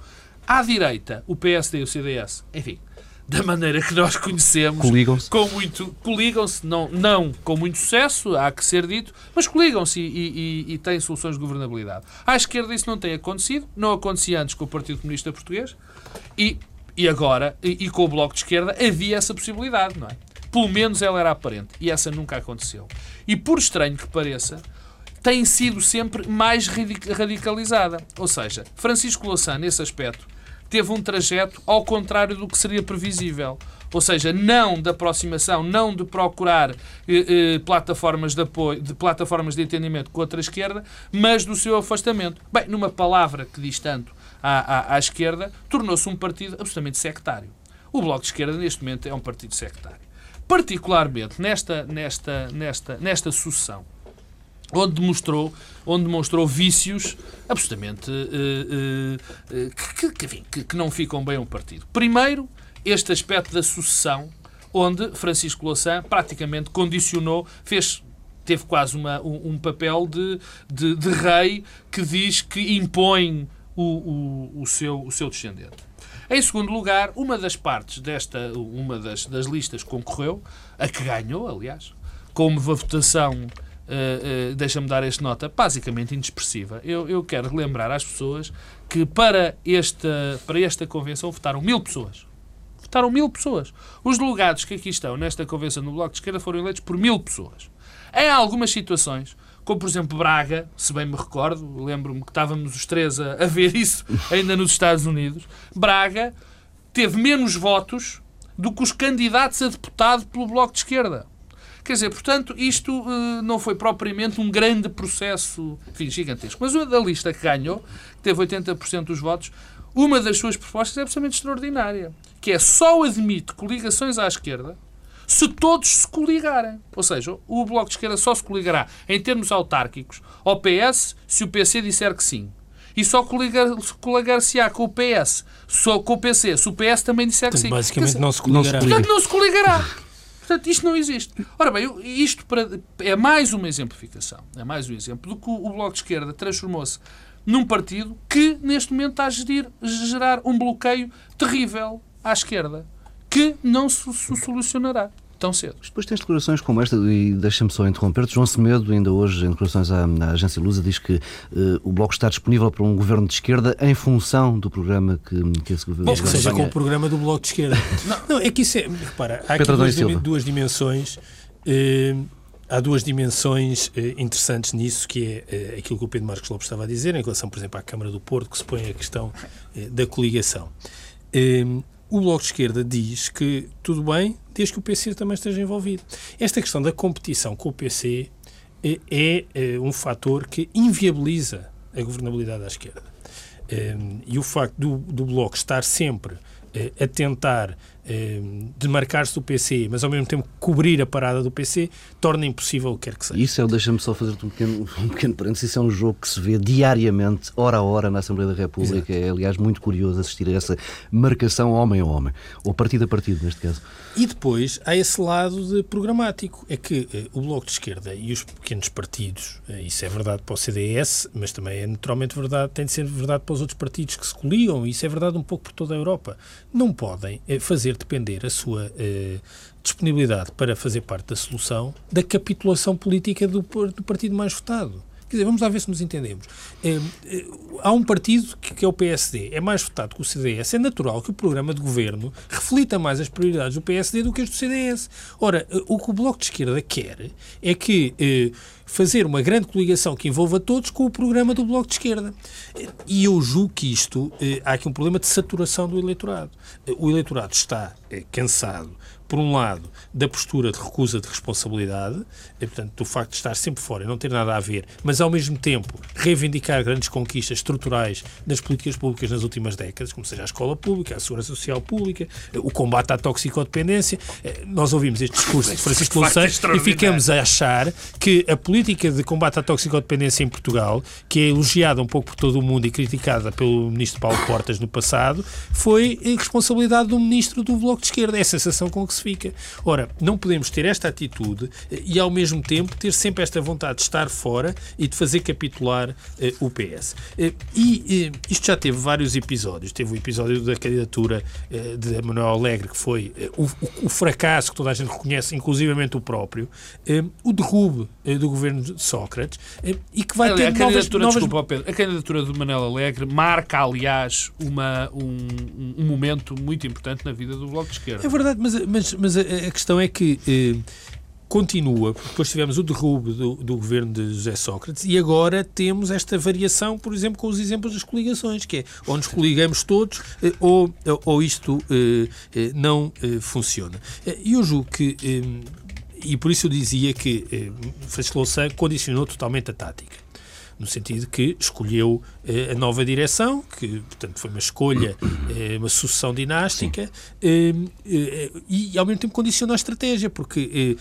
À direita, o PSD e o CDS, enfim, da maneira que nós conhecemos. Coligam-se. Com muito, coligam-se, não, não com muito sucesso, há que ser dito, mas coligam-se e, e, e, têm soluções de governabilidade. À esquerda isso não tem acontecido, não acontecia antes com o Partido Comunista Português e, e agora, e, e com o Bloco de Esquerda, havia essa possibilidade, não é? Pelo menos ela era aparente e essa nunca aconteceu. E por estranho que pareça, tem sido sempre mais radicalizada. Ou seja, Francisco Louçã, nesse aspecto, teve um trajeto ao contrário do que seria previsível. Ou seja, não de aproximação, não de procurar eh, eh, plataformas de apoio, de plataformas de entendimento com outra esquerda, mas do seu afastamento. Bem, numa palavra que diz tanto à, à, à esquerda, tornou-se um partido absolutamente sectário. O Bloco de Esquerda, neste momento, é um partido sectário. Particularmente nesta, nesta, nesta, nesta sucessão onde demonstrou, onde demonstrou vícios absolutamente uh, uh, que, que, enfim, que, que, não ficam bem ao partido. Primeiro, este aspecto da sucessão, onde Francisco Louçã praticamente condicionou, fez teve quase uma, um, um papel de, de, de, rei que diz que impõe o, o, o, seu, o seu descendente. Em segundo lugar, uma das partes desta, uma das, das listas concorreu, a que ganhou, aliás, com uma votação Uh, uh, deixa-me dar esta nota, basicamente inexpressiva. Eu, eu quero relembrar às pessoas que para esta, para esta convenção votaram mil pessoas. Votaram mil pessoas. Os delegados que aqui estão nesta convenção no Bloco de Esquerda foram eleitos por mil pessoas. Em algumas situações, como por exemplo Braga, se bem me recordo, lembro-me que estávamos os três a, a ver isso ainda nos Estados Unidos, Braga teve menos votos do que os candidatos a deputado pelo Bloco de Esquerda. Quer dizer, portanto, isto uh, não foi propriamente um grande processo enfim, gigantesco. Mas o da lista que ganhou, que teve 80% dos votos, uma das suas propostas é absolutamente extraordinária, que é só admite coligações à esquerda se todos se coligarem. Ou seja, o Bloco de Esquerda só se coligará em termos autárquicos ao PS se o PC disser que sim. E só coligar-se-á com o PS, só com o PC, se o PS também disser que sim. Basicamente não se coligará. Portanto, não se coligará. Portanto, isto não existe. Ora bem, isto para, é mais uma exemplificação, é mais um exemplo do que o Bloco de Esquerda transformou-se num partido que, neste momento, está a gerir, gerar um bloqueio terrível à esquerda, que não se solucionará tão cedo. Depois tens declarações como esta, e deixa-me só interromper-te. João Semedo, ainda hoje, em declarações à, à agência Lusa, diz que uh, o Bloco está disponível para um governo de esquerda em função do programa que, que esse governo. Bom, que seja com o programa do Bloco de Esquerda. [LAUGHS] não, não, é que isso é. Repara, há aqui duas, duas, dimensões. Uh, há duas dimensões uh, interessantes nisso, que é aquilo que o Pedro Marcos Lopes estava a dizer, em relação, por exemplo, à Câmara do Porto, que se põe a questão da coligação o Bloco de Esquerda diz que tudo bem, desde que o PC também esteja envolvido. Esta questão da competição com o PC é, é, é um fator que inviabiliza a governabilidade à esquerda. Um, e o facto do, do Bloco estar sempre uh, a tentar eh, demarcar-se do PC, mas ao mesmo tempo cobrir a parada do PC, torna impossível o que quer que seja. Isso é, deixa-me só fazer um pequeno, [LAUGHS] um pequeno parênteses, isso é um jogo que se vê diariamente, hora a hora, na Assembleia da República. Exato. É, aliás, muito curioso assistir a essa marcação homem a homem, ou partido a partido, neste caso. E depois há esse lado de programático. É que eh, o Bloco de Esquerda e os pequenos partidos, eh, isso é verdade para o CDS, mas também é naturalmente verdade, tem de ser verdade para os outros partidos que se coligam, isso é verdade um pouco por toda a Europa, não podem eh, fazer depender a sua disponibilidade para fazer parte da solução da capitulação política do, do partido mais votado. Quer dizer, vamos lá ver se nos entendemos. É, é, há um partido que, que, é o PSD, é mais votado que o CDS. É natural que o programa de governo reflita mais as prioridades do PSD do que as do CDS. Ora, eh, o que o Bloco de Esquerda quer é que eh, fazer uma grande coligação que envolva todos com o programa do Bloco de Esquerda. E eu julgo que isto, eh, há aqui um problema de saturação do eleitorado. O eleitorado está cansado por um lado, da postura de recusa de responsabilidade, e, portanto, do facto de estar sempre fora e não ter nada a ver, mas ao mesmo tempo reivindicar grandes conquistas estruturais nas políticas públicas nas últimas décadas, como seja a escola pública, a segurança social pública, o combate à toxicodependência. Eh, nós ouvimos este discurso de Francisco Louçã e ficamos a achar que a política de combate à toxicodependência em Portugal, que é elogiada um pouco por todo o mundo e criticada pelo ministro Paulo Portas no passado, foi responsabilidade do ministro do Bloco de Esquerda. É a sensação com que se fica. Ora, não podemos ter esta atitude eh, e, ao mesmo tempo, ter sempre esta vontade de estar fora e de fazer capitular eh, o PS. Eh, e isto já teve vários episódios. Teve o episódio da candidatura de Manuel Alegre, que foi o, o, o, fracasso que toda a gente reconhece, inclusivamente o próprio, o derrube do governo de Sócrates e que vai ter a candidatura, novas... Desculpa, Pedro, a candidatura de Manuel Alegre marca, aliás, uma, um, um momento muito importante na vida do Bloco de Esquerda. É verdade, mas, mas mas, mas a, a, questão é que eh, continua, porque depois tivemos o derrube do, do, governo de José Sócrates e agora temos esta variação, por exemplo, com os exemplos das coligações, que é ou nos coligamos todos eh, ou, ou isto eh, eh não eh, funciona. Eh, e eu julgo que, e por isso eu dizia que eh, Louçã condicionou totalmente a tática no sentido que escolheu eh, a nova direção, que, portanto, foi uma escolha, eh, uma sucessão dinástica, eh, e ao mesmo tempo condiciona a estratégia, porque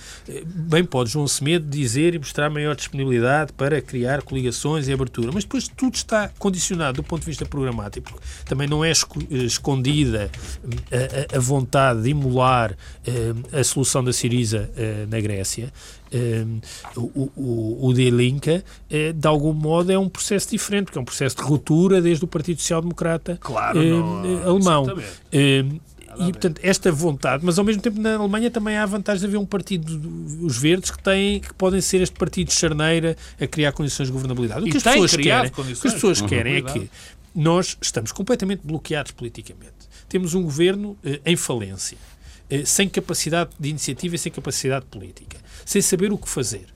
bem pode João Semedo dizer e mostrar maior disponibilidade para criar coligações e abertura, mas depois tudo está condicionado do ponto de vista programático, porque também não é escondida a, a vontade de imular a solução da Siriza na Grécia, o, o, o Delinca, eh, de algum modo, é um processo diferente, porque é um processo de ruptura desde o Partido Social Democrata claro, não, eh, alemão. Ehm, e, portanto, esta vontade, mas ao mesmo tempo na Alemanha também há a vantagem de haver um partido, os verdes, que, têm, que podem ser este partido de charneira a criar condições de governabilidade. O que as pessoas querem, que as pessoas querem é que nós estamos completamente bloqueados politicamente. Temos um governo eh, em falência, eh, sem capacidade de iniciativa e sem capacidade política sem saber o que fazer.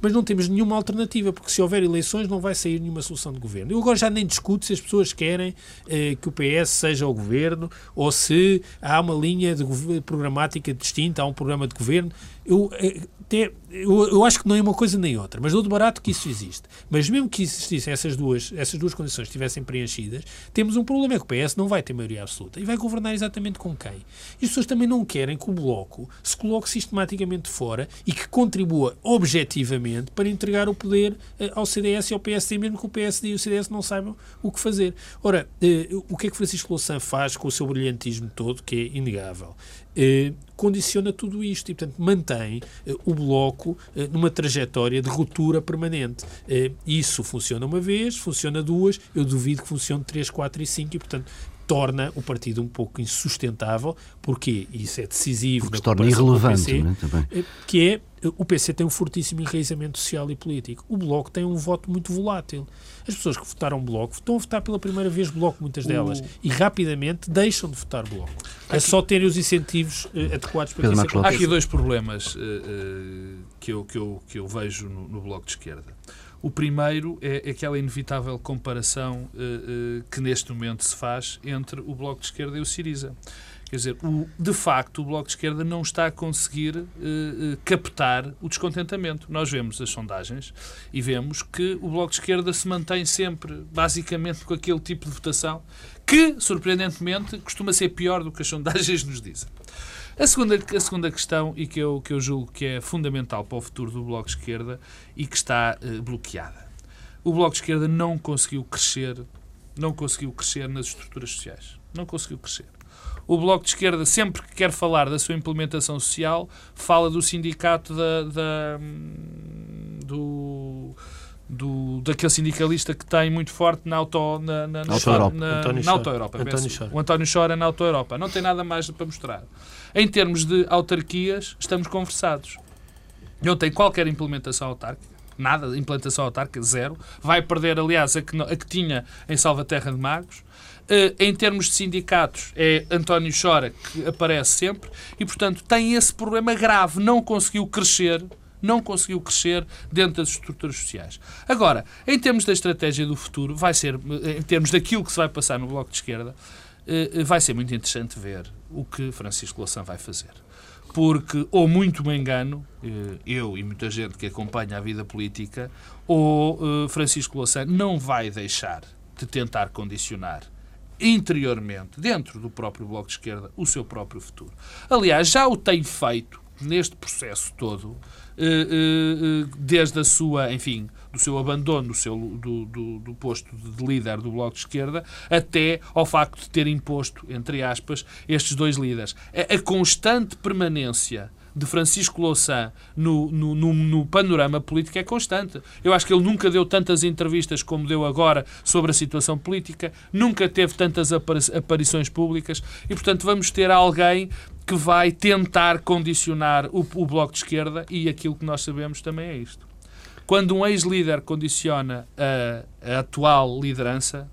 Mas não temos nenhuma alternativa, porque se houver eleições não vai sair nenhuma solução de governo. Eu agora já nem discuto se as pessoas querem eh, que o PS seja o governo ou se há uma linha de programática distinta, há um programa de governo. Eu, eh, até, eu, eu, acho que não é uma coisa nem outra, mas dou de barato que isso existe. Mas mesmo que existissem essas duas, essas duas condições estivessem preenchidas, temos um problema, é que o PS não vai ter maioria absoluta e vai governar exatamente com quem? E as pessoas também não querem que o Bloco se coloque sistematicamente fora e que contribua objetivamente para entregar o poder eh, ao CDS e ao PSD, mesmo que o PSD e o CDS não saibam o que fazer. Ora, eh, o que é que Francisco Louçã faz com o seu brilhantismo todo, que é inegável? Eh, condiciona tudo isto e, portanto, mantém eh, o Bloco eh, numa trajetória de ruptura permanente. isso funciona uma vez, funciona duas, eu duvido que funcione três, quatro e cinco e, portanto, torna o partido um pouco insustentável, porque isso é decisivo. Porque se torna irrelevante, PC, né, que é o PC tem um fortíssimo enraizamento social e político. O Bloco tem um voto muito volátil. As pessoas que votaram Bloco estão a votar pela primeira vez Bloco, muitas delas, o... e rapidamente deixam de votar Bloco. É aqui... só terem os incentivos uh, adequados para Pedro isso Há aqui dois problemas uh, uh, que, eu, que, eu, que eu vejo no, no Bloco de Esquerda. O primeiro é aquela inevitável comparação uh, uh, que neste momento se faz entre o Bloco de Esquerda e o Siriza Quer dizer, o, de facto, o Bloco de Esquerda não está a conseguir uh, captar o descontentamento. Nós vemos as sondagens e vemos que o Bloco de Esquerda se mantém sempre, basicamente, com aquele tipo de votação que, surpreendentemente, costuma ser pior do que as sondagens [LAUGHS] nos dizem. A segunda, a segunda questão, e que eu, que eu julgo que é fundamental para o futuro do Bloco de Esquerda e que está uh, bloqueada. O Bloco de Esquerda não conseguiu crescer, não conseguiu crescer nas estruturas sociais. Não conseguiu crescer o Bloco de Esquerda, sempre que quer falar da sua implementação social, fala do sindicato da, da do, do, daquele sindicalista que tem muito forte na Auto, na, na, na, Auto Europa. na, António na Auto Europa. António. O António Chora na Auto Europa. Não tem nada mais para mostrar. Em termos de autarquias, estamos conversados. Não tem qualquer implementação autárquica. Nada, implantação autárquica, zero. Vai perder, aliás, a que, a que tinha em Salvaterra de Magos. Uh, em termos de sindicatos, é António Chora que aparece sempre e, portanto, tem esse problema grave. Não conseguiu crescer, não conseguiu crescer dentro das estruturas sociais. Agora, em termos da estratégia do futuro, vai ser, em termos daquilo que se vai passar no Bloco de Esquerda, uh, vai ser muito interessante ver o que Francisco Louçã vai fazer. Porque, ou muito me engano, uh, eu e muita gente que acompanha a vida política, ou Francisco Louçã não vai deixar de tentar condicionar interiormente, dentro do próprio Bloco de Esquerda, o seu próprio futuro. Aliás, já o tem feito neste processo todo, eh, eh, eh, desde a sua, enfim, do seu abandono do, seu, do, do, do, posto de líder do Bloco de Esquerda até ao facto de ter imposto, entre aspas, estes dois líderes. A, a constante permanência de Francisco Louçã no, no, no, no, panorama político é constante. Eu acho que ele nunca deu tantas entrevistas como deu agora sobre a situação política, nunca teve tantas aparições públicas e, portanto, vamos ter alguém que vai tentar condicionar o, o Bloco de Esquerda e aquilo que nós sabemos também é isto. Quando um ex-líder condiciona a, a atual liderança,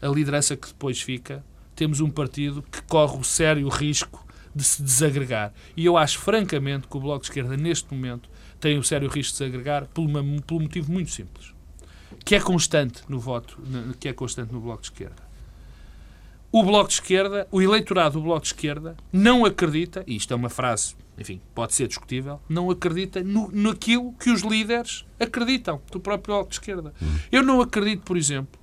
a liderança que depois fica, temos um partido que corre o sério risco de se desagregar. E eu acho, francamente, que o Bloco de Esquerda, neste momento, tem o sério risco de se agregar por, uma, por um motivo muito simples. Que é constante no voto, que é constante no Bloco de Esquerda. O Bloco de Esquerda, o eleitorado do Bloco de Esquerda, não acredita, e isto é uma frase, enfim, pode ser discutível, não acredita no, naquilo que os líderes acreditam do próprio Bloco de Esquerda. Eu não acredito, por exemplo,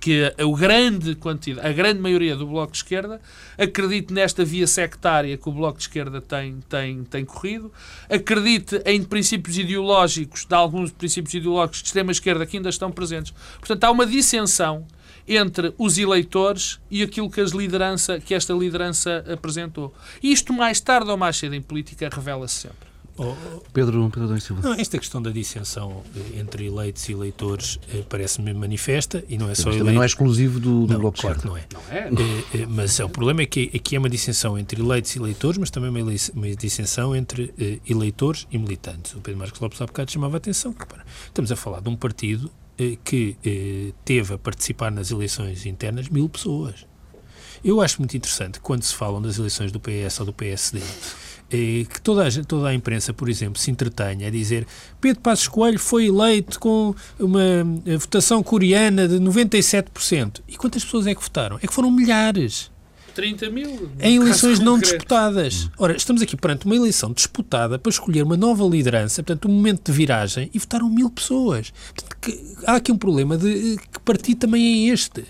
que a grande quantidade, a grande maioria do Bloco de Esquerda acredite nesta via sectária que o Bloco de Esquerda tem, tem, tem corrido, acredite em princípios ideológicos, de alguns princípios ideológicos de extrema-esquerda que ainda estão presentes. Portanto, há uma dissensão entre os eleitores e aquilo que, as liderança, que esta liderança apresentou. Isto, mais tarde ou mais cedo, em política, revela-se sempre. Oh, Pedro, Pedro Silva. Não, esta questão da dissensão eh, entre eleitos e eleitores eh, parece-me manifesta e não é só Também não é exclusivo do, do não, Bloco claro que não é. Não é não. Eh, mas é, o problema é que aqui é uma dissensão entre eleitos e eleitores, mas também uma, uma dissensão entre eleitores e militantes. O Pedro Marcos Lopes há bocado chamava a atenção que para, estamos a falar de um partido que teve a participar nas eleições internas mil pessoas. Eu acho muito interessante quando se falam das eleições do PS ou do PSD que toda a, toda a imprensa, por exemplo, se entretenha a dizer Pedro Passos Coelho foi eleito com uma eh, votação coreana de 97%. E quantas pessoas é que votaram? É que foram milhares. 30 mil. Em eleições não disputadas. Ora, estamos aqui perante uma eleição disputada para escolher uma nova liderança, portanto, um momento de viragem, e votaram mil pessoas. Portanto, que, há aqui um problema de que partido também é este.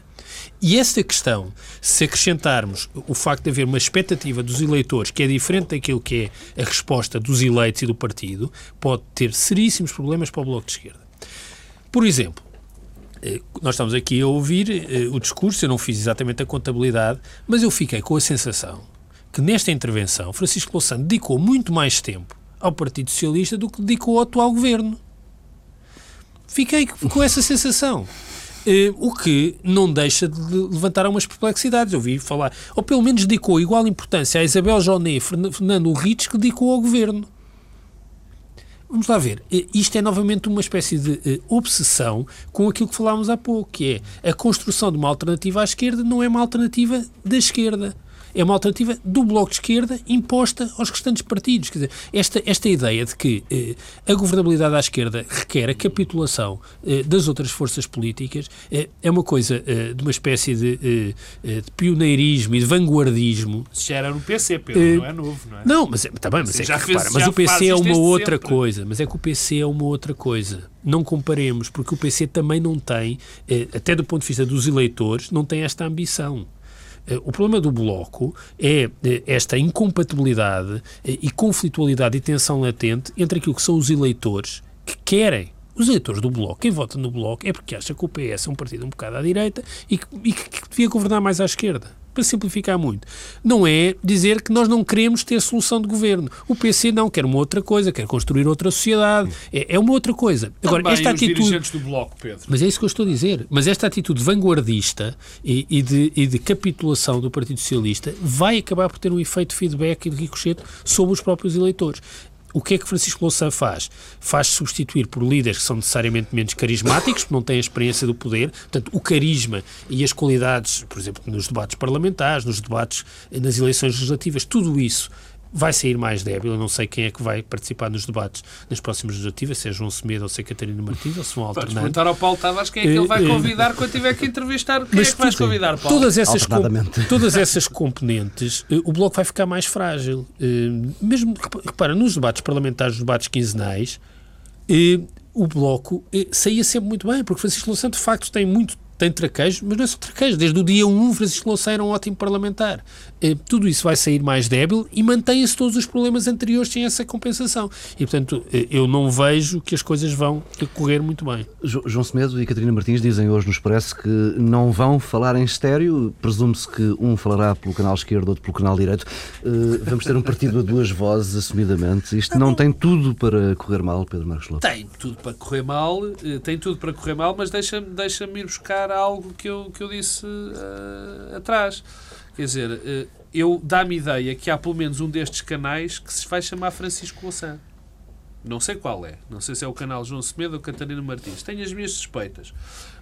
E essa questão, se acrescentarmos o facto de haver uma expectativa dos eleitores que é diferente daquilo que é a resposta dos eleitos e do partido, pode ter seríssimos problemas para o Bloco de Esquerda. Por exemplo, eh, nós estamos aqui a ouvir eh, o discurso, eu não fiz exatamente a contabilidade, mas eu fiquei com a sensação que nesta intervenção Francisco Louçã dedicou muito mais tempo ao Partido Socialista do que dedicou ao atual governo. Fiquei com essa sensação. Uh, o que não deixa de levantar algumas perplexidades. Eu ouvi falar, ou pelo menos dedicou igual importância a Isabel Joné e Fernando Ritz que dedicou ao governo. Vamos lá ver. Isto é novamente uma espécie de uh, obsessão com aquilo que falámos há pouco, que é a construção de uma alternativa à esquerda não é uma alternativa da esquerda. É uma alternativa do Bloco de Esquerda imposta aos restantes partidos. Quer dizer, esta, esta ideia de que eh, a governabilidade à esquerda requer a capitulação eh, das outras forças políticas eh, é uma coisa eh, de uma espécie de, eh, eh, de, pioneirismo e de vanguardismo. Se já era no PC, Pedro, não é novo, não é? Não, mas, tá bem, mas, é que, repara, mas o PC é uma outra sempre. coisa. Mas é que o PC é uma outra coisa. Não comparemos, porque o PC também não tem, até do ponto de vista dos eleitores, não tem esta ambição. Eh, o problema do Bloco é eh, esta incompatibilidade eh, e conflitualidade e tensão latente entre aquilo que são os eleitores que querem. Os eleitores do Bloco, quem vota no Bloco, é porque acha que o PS é um partido um bocado à direita e que, e que devia governar mais à esquerda para simplificar muito, não é dizer que nós não queremos ter solução de governo. O PC não quer uma outra coisa, quer construir outra sociedade, é, é uma outra coisa. Agora, Também esta atitude. do bloco, Pedro. Mas é isso que eu estou a dizer. Mas esta atitude vanguardista e, e, de, e de capitulação do Partido Socialista vai acabar por ter um efeito de feedback e de ricochete sobre os próprios eleitores o que é que Francisco Louçã faz? Faz substituir por líderes que são necessariamente menos carismáticos, porque não têm a experiência do poder, portanto, o carisma e as qualidades, por exemplo, nos debates parlamentares, nos debates nas eleições legislativas, tudo isso vai sair mais débil. Eu não sei quem é que vai participar nos debates nas próximas legislativas, se é João Semedo ou se é Catarina Martins, ou se vão alternando. Podes perguntar ao Paulo Tavares quem é que ele vai eh, eh, convidar quando tiver que entrevistar. Quem Mas, é que vais convidar, Paulo? Todas essas, [LAUGHS] todas essas componentes, eh, o Bloco vai ficar mais frágil. Mesmo, repara, nos debates parlamentares, nos debates quinzenais, o Bloco saía sempre muito bem, porque Francisco Louçã, de facto, tem muito tem traquejo, mas não é só traquejo. Desde o dia 1, Francisco Louçã era um ótimo parlamentar. Eh, tudo isso vai sair mais débil e mantém-se todos os problemas anteriores sem essa compensação. E, portanto, eh, eu não vejo que as coisas vão correr muito bem. João Semedo e Catarina Martins dizem hoje nos parece que não vão falar em estéreo. Presume-se que um falará pelo canal esquerdo, outro pelo canal direito. Eh, vamos ter um partido a duas vozes, assumidamente. Isto não tem tudo para correr mal, Pedro Marcos Lopes? Tem tudo para correr mal, tem tudo para correr mal, mas deixa-me deixa ir buscar algo que eu, que eu disse uh, atrás. Quer dizer, uh, eu dá-me ideia que há pelo menos um destes canais que se vai chamar Francisco Louçã. Não sei qual é. Não sei se é o canal João Semedo ou Catarina Martins. Tenho as minhas suspeitas.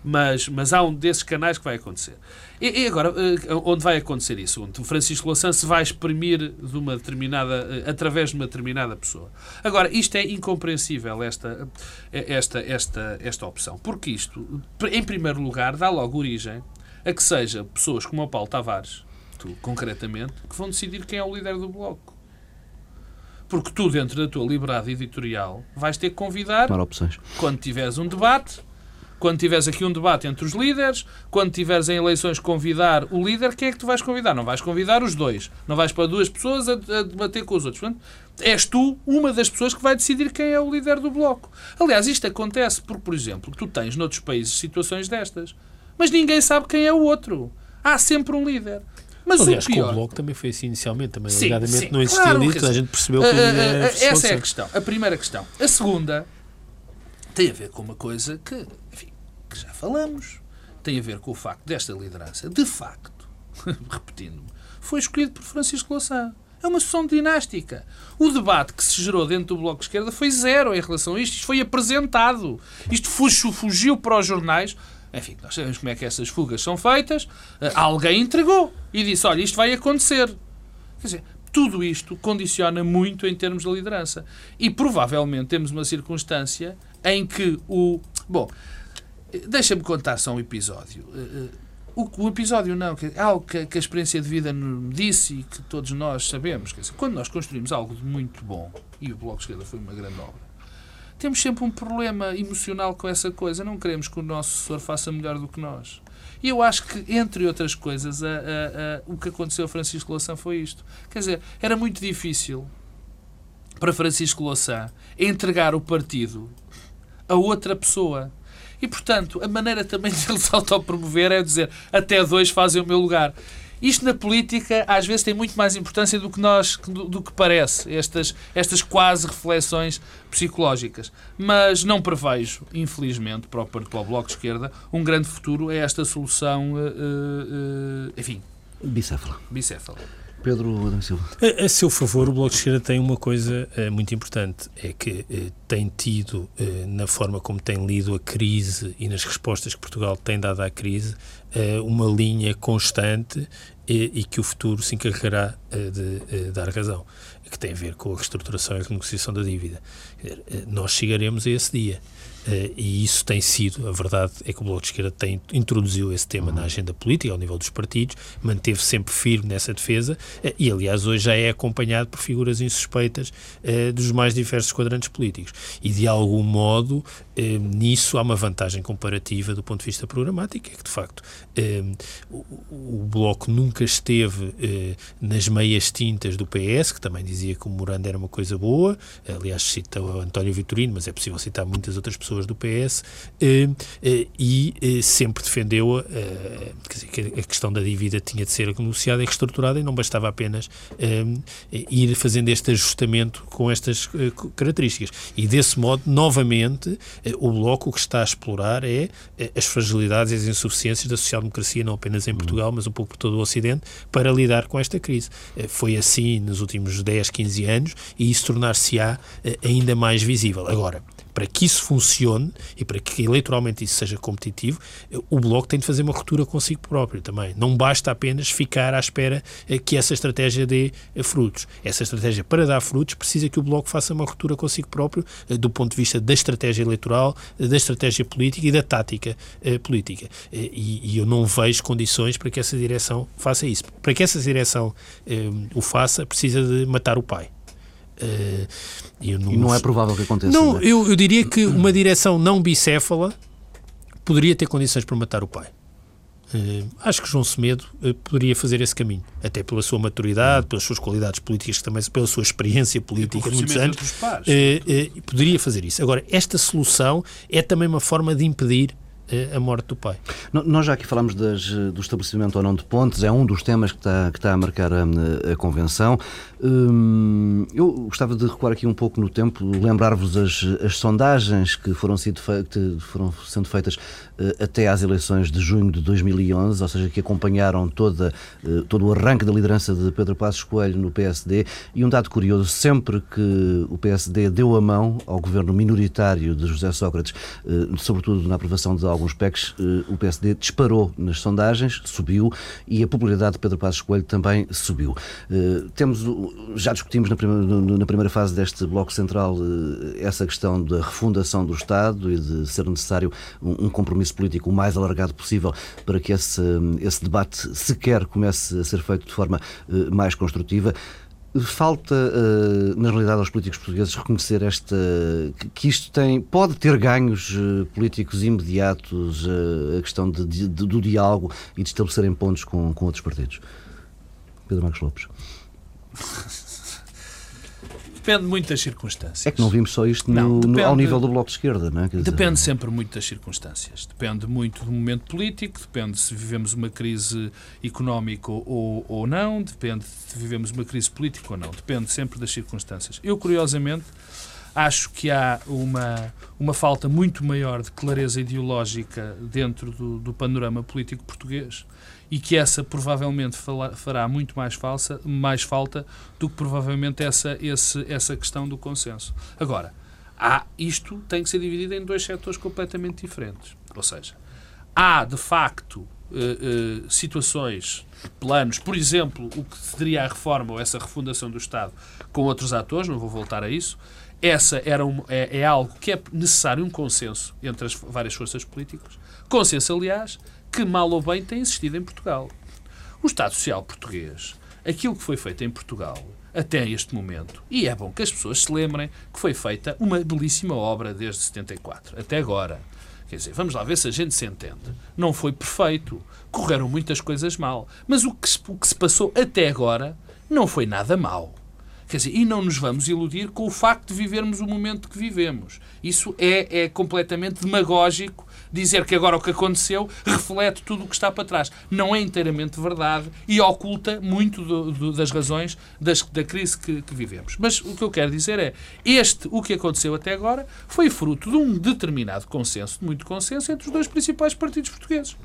Mas, mas há um desses canais que vai acontecer. E, e agora, eh, onde vai acontecer isso? Onde o Francisco Louçã se vai exprimir de uma determinada, eh, através de uma determinada pessoa. Agora, isto é incompreensível, esta, esta, esta, esta opção. Porque isto, em primeiro lugar, dá logo origem a que seja pessoas como o Paulo Tavares, tu concretamente, que vão decidir quem é o líder do Bloco. Porque tu, dentro da tua liberdade editorial, vais ter que convidar, quando tiveres um debate, quando tiveres aqui um debate entre os líderes, quando tiveres em eleições convidar o líder, quem é que tu vais convidar? Não vais convidar os dois. Não vais para duas pessoas a, a debater com os outros. Portanto, és tu uma das pessoas que vai decidir quem é o líder do bloco. Aliás, isto acontece porque, por exemplo, tu tens noutros países situações destas, mas ninguém sabe quem é o outro. Há sempre um líder. Mas Aliás, o pior... com o Bloco também foi assim inicialmente, também sim, sim, não existia claro, nisso, a gente percebeu que uh, uh, Essa é a questão, a primeira questão. A segunda tem a ver com uma coisa que, que já falamos, tem a ver com o facto desta liderança, de facto, [LAUGHS] repetindo-me, foi escolhido por Francisco Louçã. É uma sucessão dinástica. O debate que se gerou dentro do Bloco de Esquerda foi zero em relação a isto. Isto foi apresentado. Isto fugiu para os jornais. Enfim, nós sabemos como é que essas fugas são feitas. Uh, alguém entregou e disse: olha, isto vai acontecer. Quer dizer, tudo isto condiciona muito em termos de liderança. E provavelmente temos uma circunstância em que o. Bom, deixa-me contar só um episódio. Uh, o, o, episódio não, que, algo que, que, a experiência de vida me disse e que todos nós sabemos. Quando nós construímos algo de muito bom, e o Bloco de Esquerda foi uma grande obra, temos sempre um problema emocional com essa coisa. Não queremos que o nosso assessor faça melhor do que nós. E eu acho que, entre outras coisas, a, a, a, o que aconteceu a Francisco Louçã foi isto. Quer dizer, era muito difícil para Francisco Louçã entregar o partido a outra pessoa. E, portanto, a maneira também de ele se [LAUGHS] autopromover é dizer até dois fazem o meu lugar. Isto na política às vezes tem muito mais importância do que nós do, do, que parece, estas, estas quase reflexões psicológicas. Mas não prevejo, infelizmente, para o, para o Bloco de Esquerda, um grande futuro a esta solução, uh, uh, enfim. Bicéfala. Bicéfala. Pedro Adão Silva. A, a, seu favor, o Bloco de Esquerda tem uma coisa uh, muito importante, é que uh, tem tido, uh, na forma como tem lido a crise e nas respostas que Portugal tem dado à crise, uma linha constante e, que o futuro se encarregará de dar razão, que tem a ver com a reestruturação e a renegociação da dívida. Nós chegaremos a esse dia. Uh, e isso tem sido, a verdade é que o Bloco de Esquerda tem, introduziu esse tema na agenda política, ao nível dos partidos, manteve sempre firme nessa defesa uh, e, aliás, hoje já é acompanhado por figuras insuspeitas uh, dos mais diversos quadrantes políticos. E, de algum modo, nisso há uma vantagem comparativa do ponto de vista programático, é que, de facto, o, o, Bloco nunca esteve nas meias tintas do PS, que também dizia que o Morando era uma coisa boa, aliás, cita o António Vitorino, mas é possível citar muitas outras pessoas pessoas do PS eh, eh, e eh, sempre defendeu dizer, que a questão da dívida tinha de ser negociada e reestruturada e não bastava apenas ir fazendo este ajustamento com estas características. E desse modo, novamente, o Bloco o que está a explorar é as fragilidades e as insuficiências da social-democracia, não apenas em Portugal, mas um pouco por todo o Ocidente, para lidar com esta crise. Foi assim nos últimos 10, 15 anos e isso tornar-se-á ainda mais visível. Agora, para que isso funcione e para que eleitoralmente isso seja competitivo, o Bloco tem de fazer uma ruptura consigo próprio também. Não basta apenas ficar à espera eh, que essa estratégia dê eh, frutos. Essa estratégia, para dar frutos, precisa que o Bloco faça uma ruptura consigo próprio eh, do ponto de vista da estratégia eleitoral, da estratégia política e da tática política. E, eu não vejo condições para que essa direção faça isso. Para que essa direção o faça, precisa de matar o pai. Uh, não, e não é provável que aconteça. Não, é? eu, eu diria que uma direção não bicéfala poderia ter condições para matar o pai. Uh, acho que João Semedo uh, poderia fazer esse caminho, até pela sua maturidade, pelas suas qualidades políticas, também pela sua experiência política de muitos anos, uh, poderia fazer isso. Agora, esta solução é também uma forma de impedir a morte do pai. Nós já aqui falamos das, do estabelecimento ou não de pontes, é um dos temas que está, que está a marcar a, a Convenção. Hum, eu gostava de recuar aqui um pouco no tempo, lembrar-vos as, as sondagens que foram, sido foram sendo feitas uh, até às eleições de junho de 2011, ou seja, que acompanharam toda, uh, todo o arranque da liderança de Pedro Passos Coelho no PSD. E um dado curioso, sempre que o PSD deu a mão ao governo minoritário de José Sócrates, uh, sobretudo na aprovação de alguns PECs, o PSD disparou nas sondagens, subiu, e a popularidade de Pedro Passos Coelho também subiu. Temos já discutimos na primeira, na primeira fase deste Bloco Central eh, essa questão da refundação do Estado e de ser necessário um compromisso político o mais alargado possível para que esse, esse debate sequer comece a ser feito de forma eh, mais construtiva. Falta, uh, na realidade, aos políticos portugueses reconhecer esta que isto tem pode ter ganhos uh, políticos imediatos, uh, a questão de, de, do diálogo e de estabelecerem pontos com, com outros partidos. Pedro Marcos Lopes. [LAUGHS] Depende muito das circunstâncias. É que não vimos só isto no, não, depende, no, ao nível do Bloco de Esquerda, não é? Quer depende dizer... sempre muito das circunstâncias. Depende muito do momento político, depende se vivemos uma crise económica ou, ou não, depende se vivemos uma crise política ou não. Depende sempre das circunstâncias. Eu, curiosamente, acho que há uma, uma falta muito maior de clareza ideológica dentro do, do panorama político português e que essa provavelmente fará muito mais, falsa, mais falta do que provavelmente essa, esse, essa questão do consenso. Agora, há, isto tem que ser dividido em dois setores completamente diferentes. Ou seja, há de facto Uh, uh, situações, planos, por exemplo, o que seria a reforma ou essa refundação do Estado com outros atores, não vou voltar a isso, essa era um, é, é, algo que é necessário um consenso entre as várias forças políticas. Consenso, aliás, que mal ou bem tem existido em Portugal. O Estado Social português, aquilo que foi feito em Portugal até este momento, e é bom que as pessoas se lembrem que foi feita uma belíssima obra desde 74 até agora. Quer dizer, vamos lá ver se a gente se entende. Não foi perfeito, correram muitas coisas mal, mas o que se, o que se passou até agora não foi nada mal. Quer dizer, e não nos vamos iludir com o facto de vivermos o momento que vivemos. Isso é, é completamente demagógico dizer que agora o que aconteceu reflete tudo o que está para trás. Não é inteiramente verdade e oculta muito do, do, das razões das, da crise que, que, vivemos. Mas o que eu quero dizer é, este, o que aconteceu até agora, foi fruto de um determinado consenso, de muito consenso, entre os dois principais partidos portugueses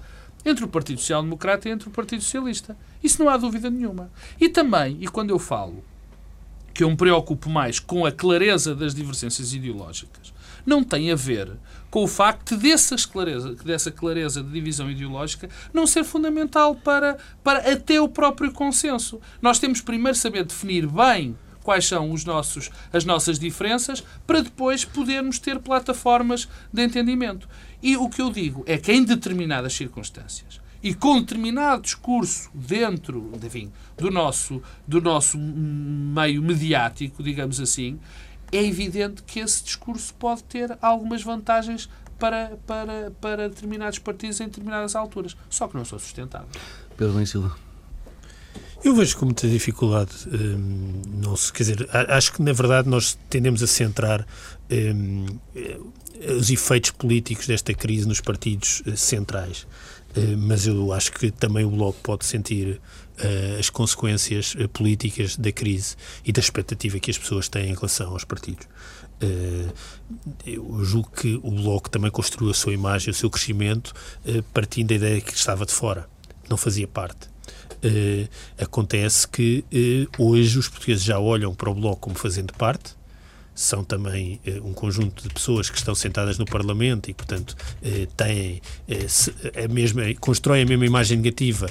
entre o Partido Social Democrata e entre o Partido Socialista. Isso não há dúvida nenhuma. E também, e quando eu falo que eu me preocupo mais com a clareza das divergências ideológicas não tem a ver com o facto dessa clareza, dessa clareza de divisão ideológica não ser fundamental para, para até o próprio consenso. Nós temos primeiro saber definir bem quais são os nossos, as nossas diferenças para depois podermos ter plataformas de entendimento. E o que eu digo é que em determinadas circunstâncias e com determinado discurso dentro enfim, do, nosso, do nosso meio mediático, digamos assim, é evidente que esse discurso pode ter algumas vantagens para, para, para determinados partidos em determinadas alturas. Só que não são sustentáveis. Pedro Silva. Eu vejo com muita dificuldade. Hum, não se, quer dizer, acho que na verdade nós tendemos a centrar hum, os efeitos políticos desta crise nos partidos eh, centrais. Eh, mas eu acho que também o Bloco pode sentir uh, as consequências uh, políticas da crise e da expectativa que as pessoas têm em relação aos partidos. Uh, eu julgo que o Bloco também construiu a sua imagem, o seu crescimento, partindo da ideia que estava de fora, não fazia parte. acontece que hoje os portugueses já olham para o Bloco como fazendo parte, são também eh, um conjunto de pessoas que estão sentadas no Parlamento e, portanto, eh, têm eh, a mesma, constroem a mesma imagem negativa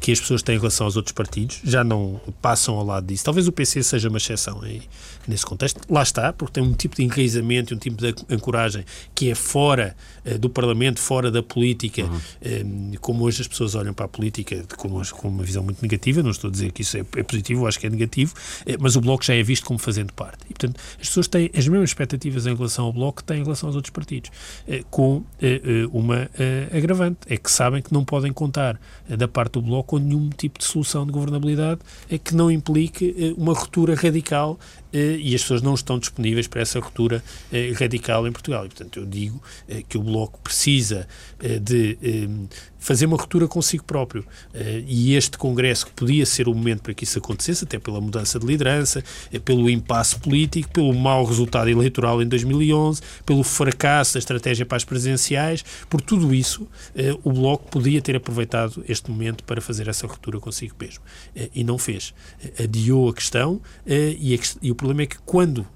que as pessoas têm em relação aos outros partidos, já não passam ao lado disso. Talvez o PC seja uma exceção aí, nesse contexto. Lá está, porque tem um tipo de enraizamento, um tipo de ancoragem que é fora do Parlamento, fora da política, uhum. como hoje as pessoas olham para a política com uma, com uma visão muito negativa, não estou a dizer que isso é, é positivo, acho que é negativo, mas o Bloco já é visto como fazendo parte. E, portanto, as pessoas têm as mesmas expectativas em relação ao Bloco que têm em relação aos outros partidos, eh, com eh, eh, uma agravante, é que sabem que não podem contar da parte do Bloco com nenhum tipo de solução de governabilidade que não implique uma ruptura radical e as pessoas não estão disponíveis para essa ruptura radical em Portugal. E, portanto, eu digo que o Bloco precisa de fazer uma ruptura consigo próprio. Uh, e este Congresso, que podia ser o momento para que isso acontecesse, até pela mudança de liderança, uh, pelo impasse político, pelo mau resultado eleitoral em 2011, pelo fracasso da estratégia para as presidenciais, por tudo isso, uh, o Bloco podia ter aproveitado este momento para fazer essa ruptura consigo mesmo. e não fez. adiou a questão e, e, o problema é que quando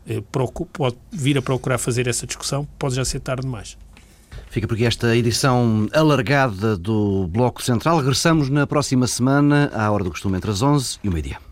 pode vir a procurar fazer essa discussão, pode já ser tarde demais. Fica por aqui esta edição alargada do Bloco Central. Regressamos na próxima semana, à hora do costume, entre as 11 e o meio-dia.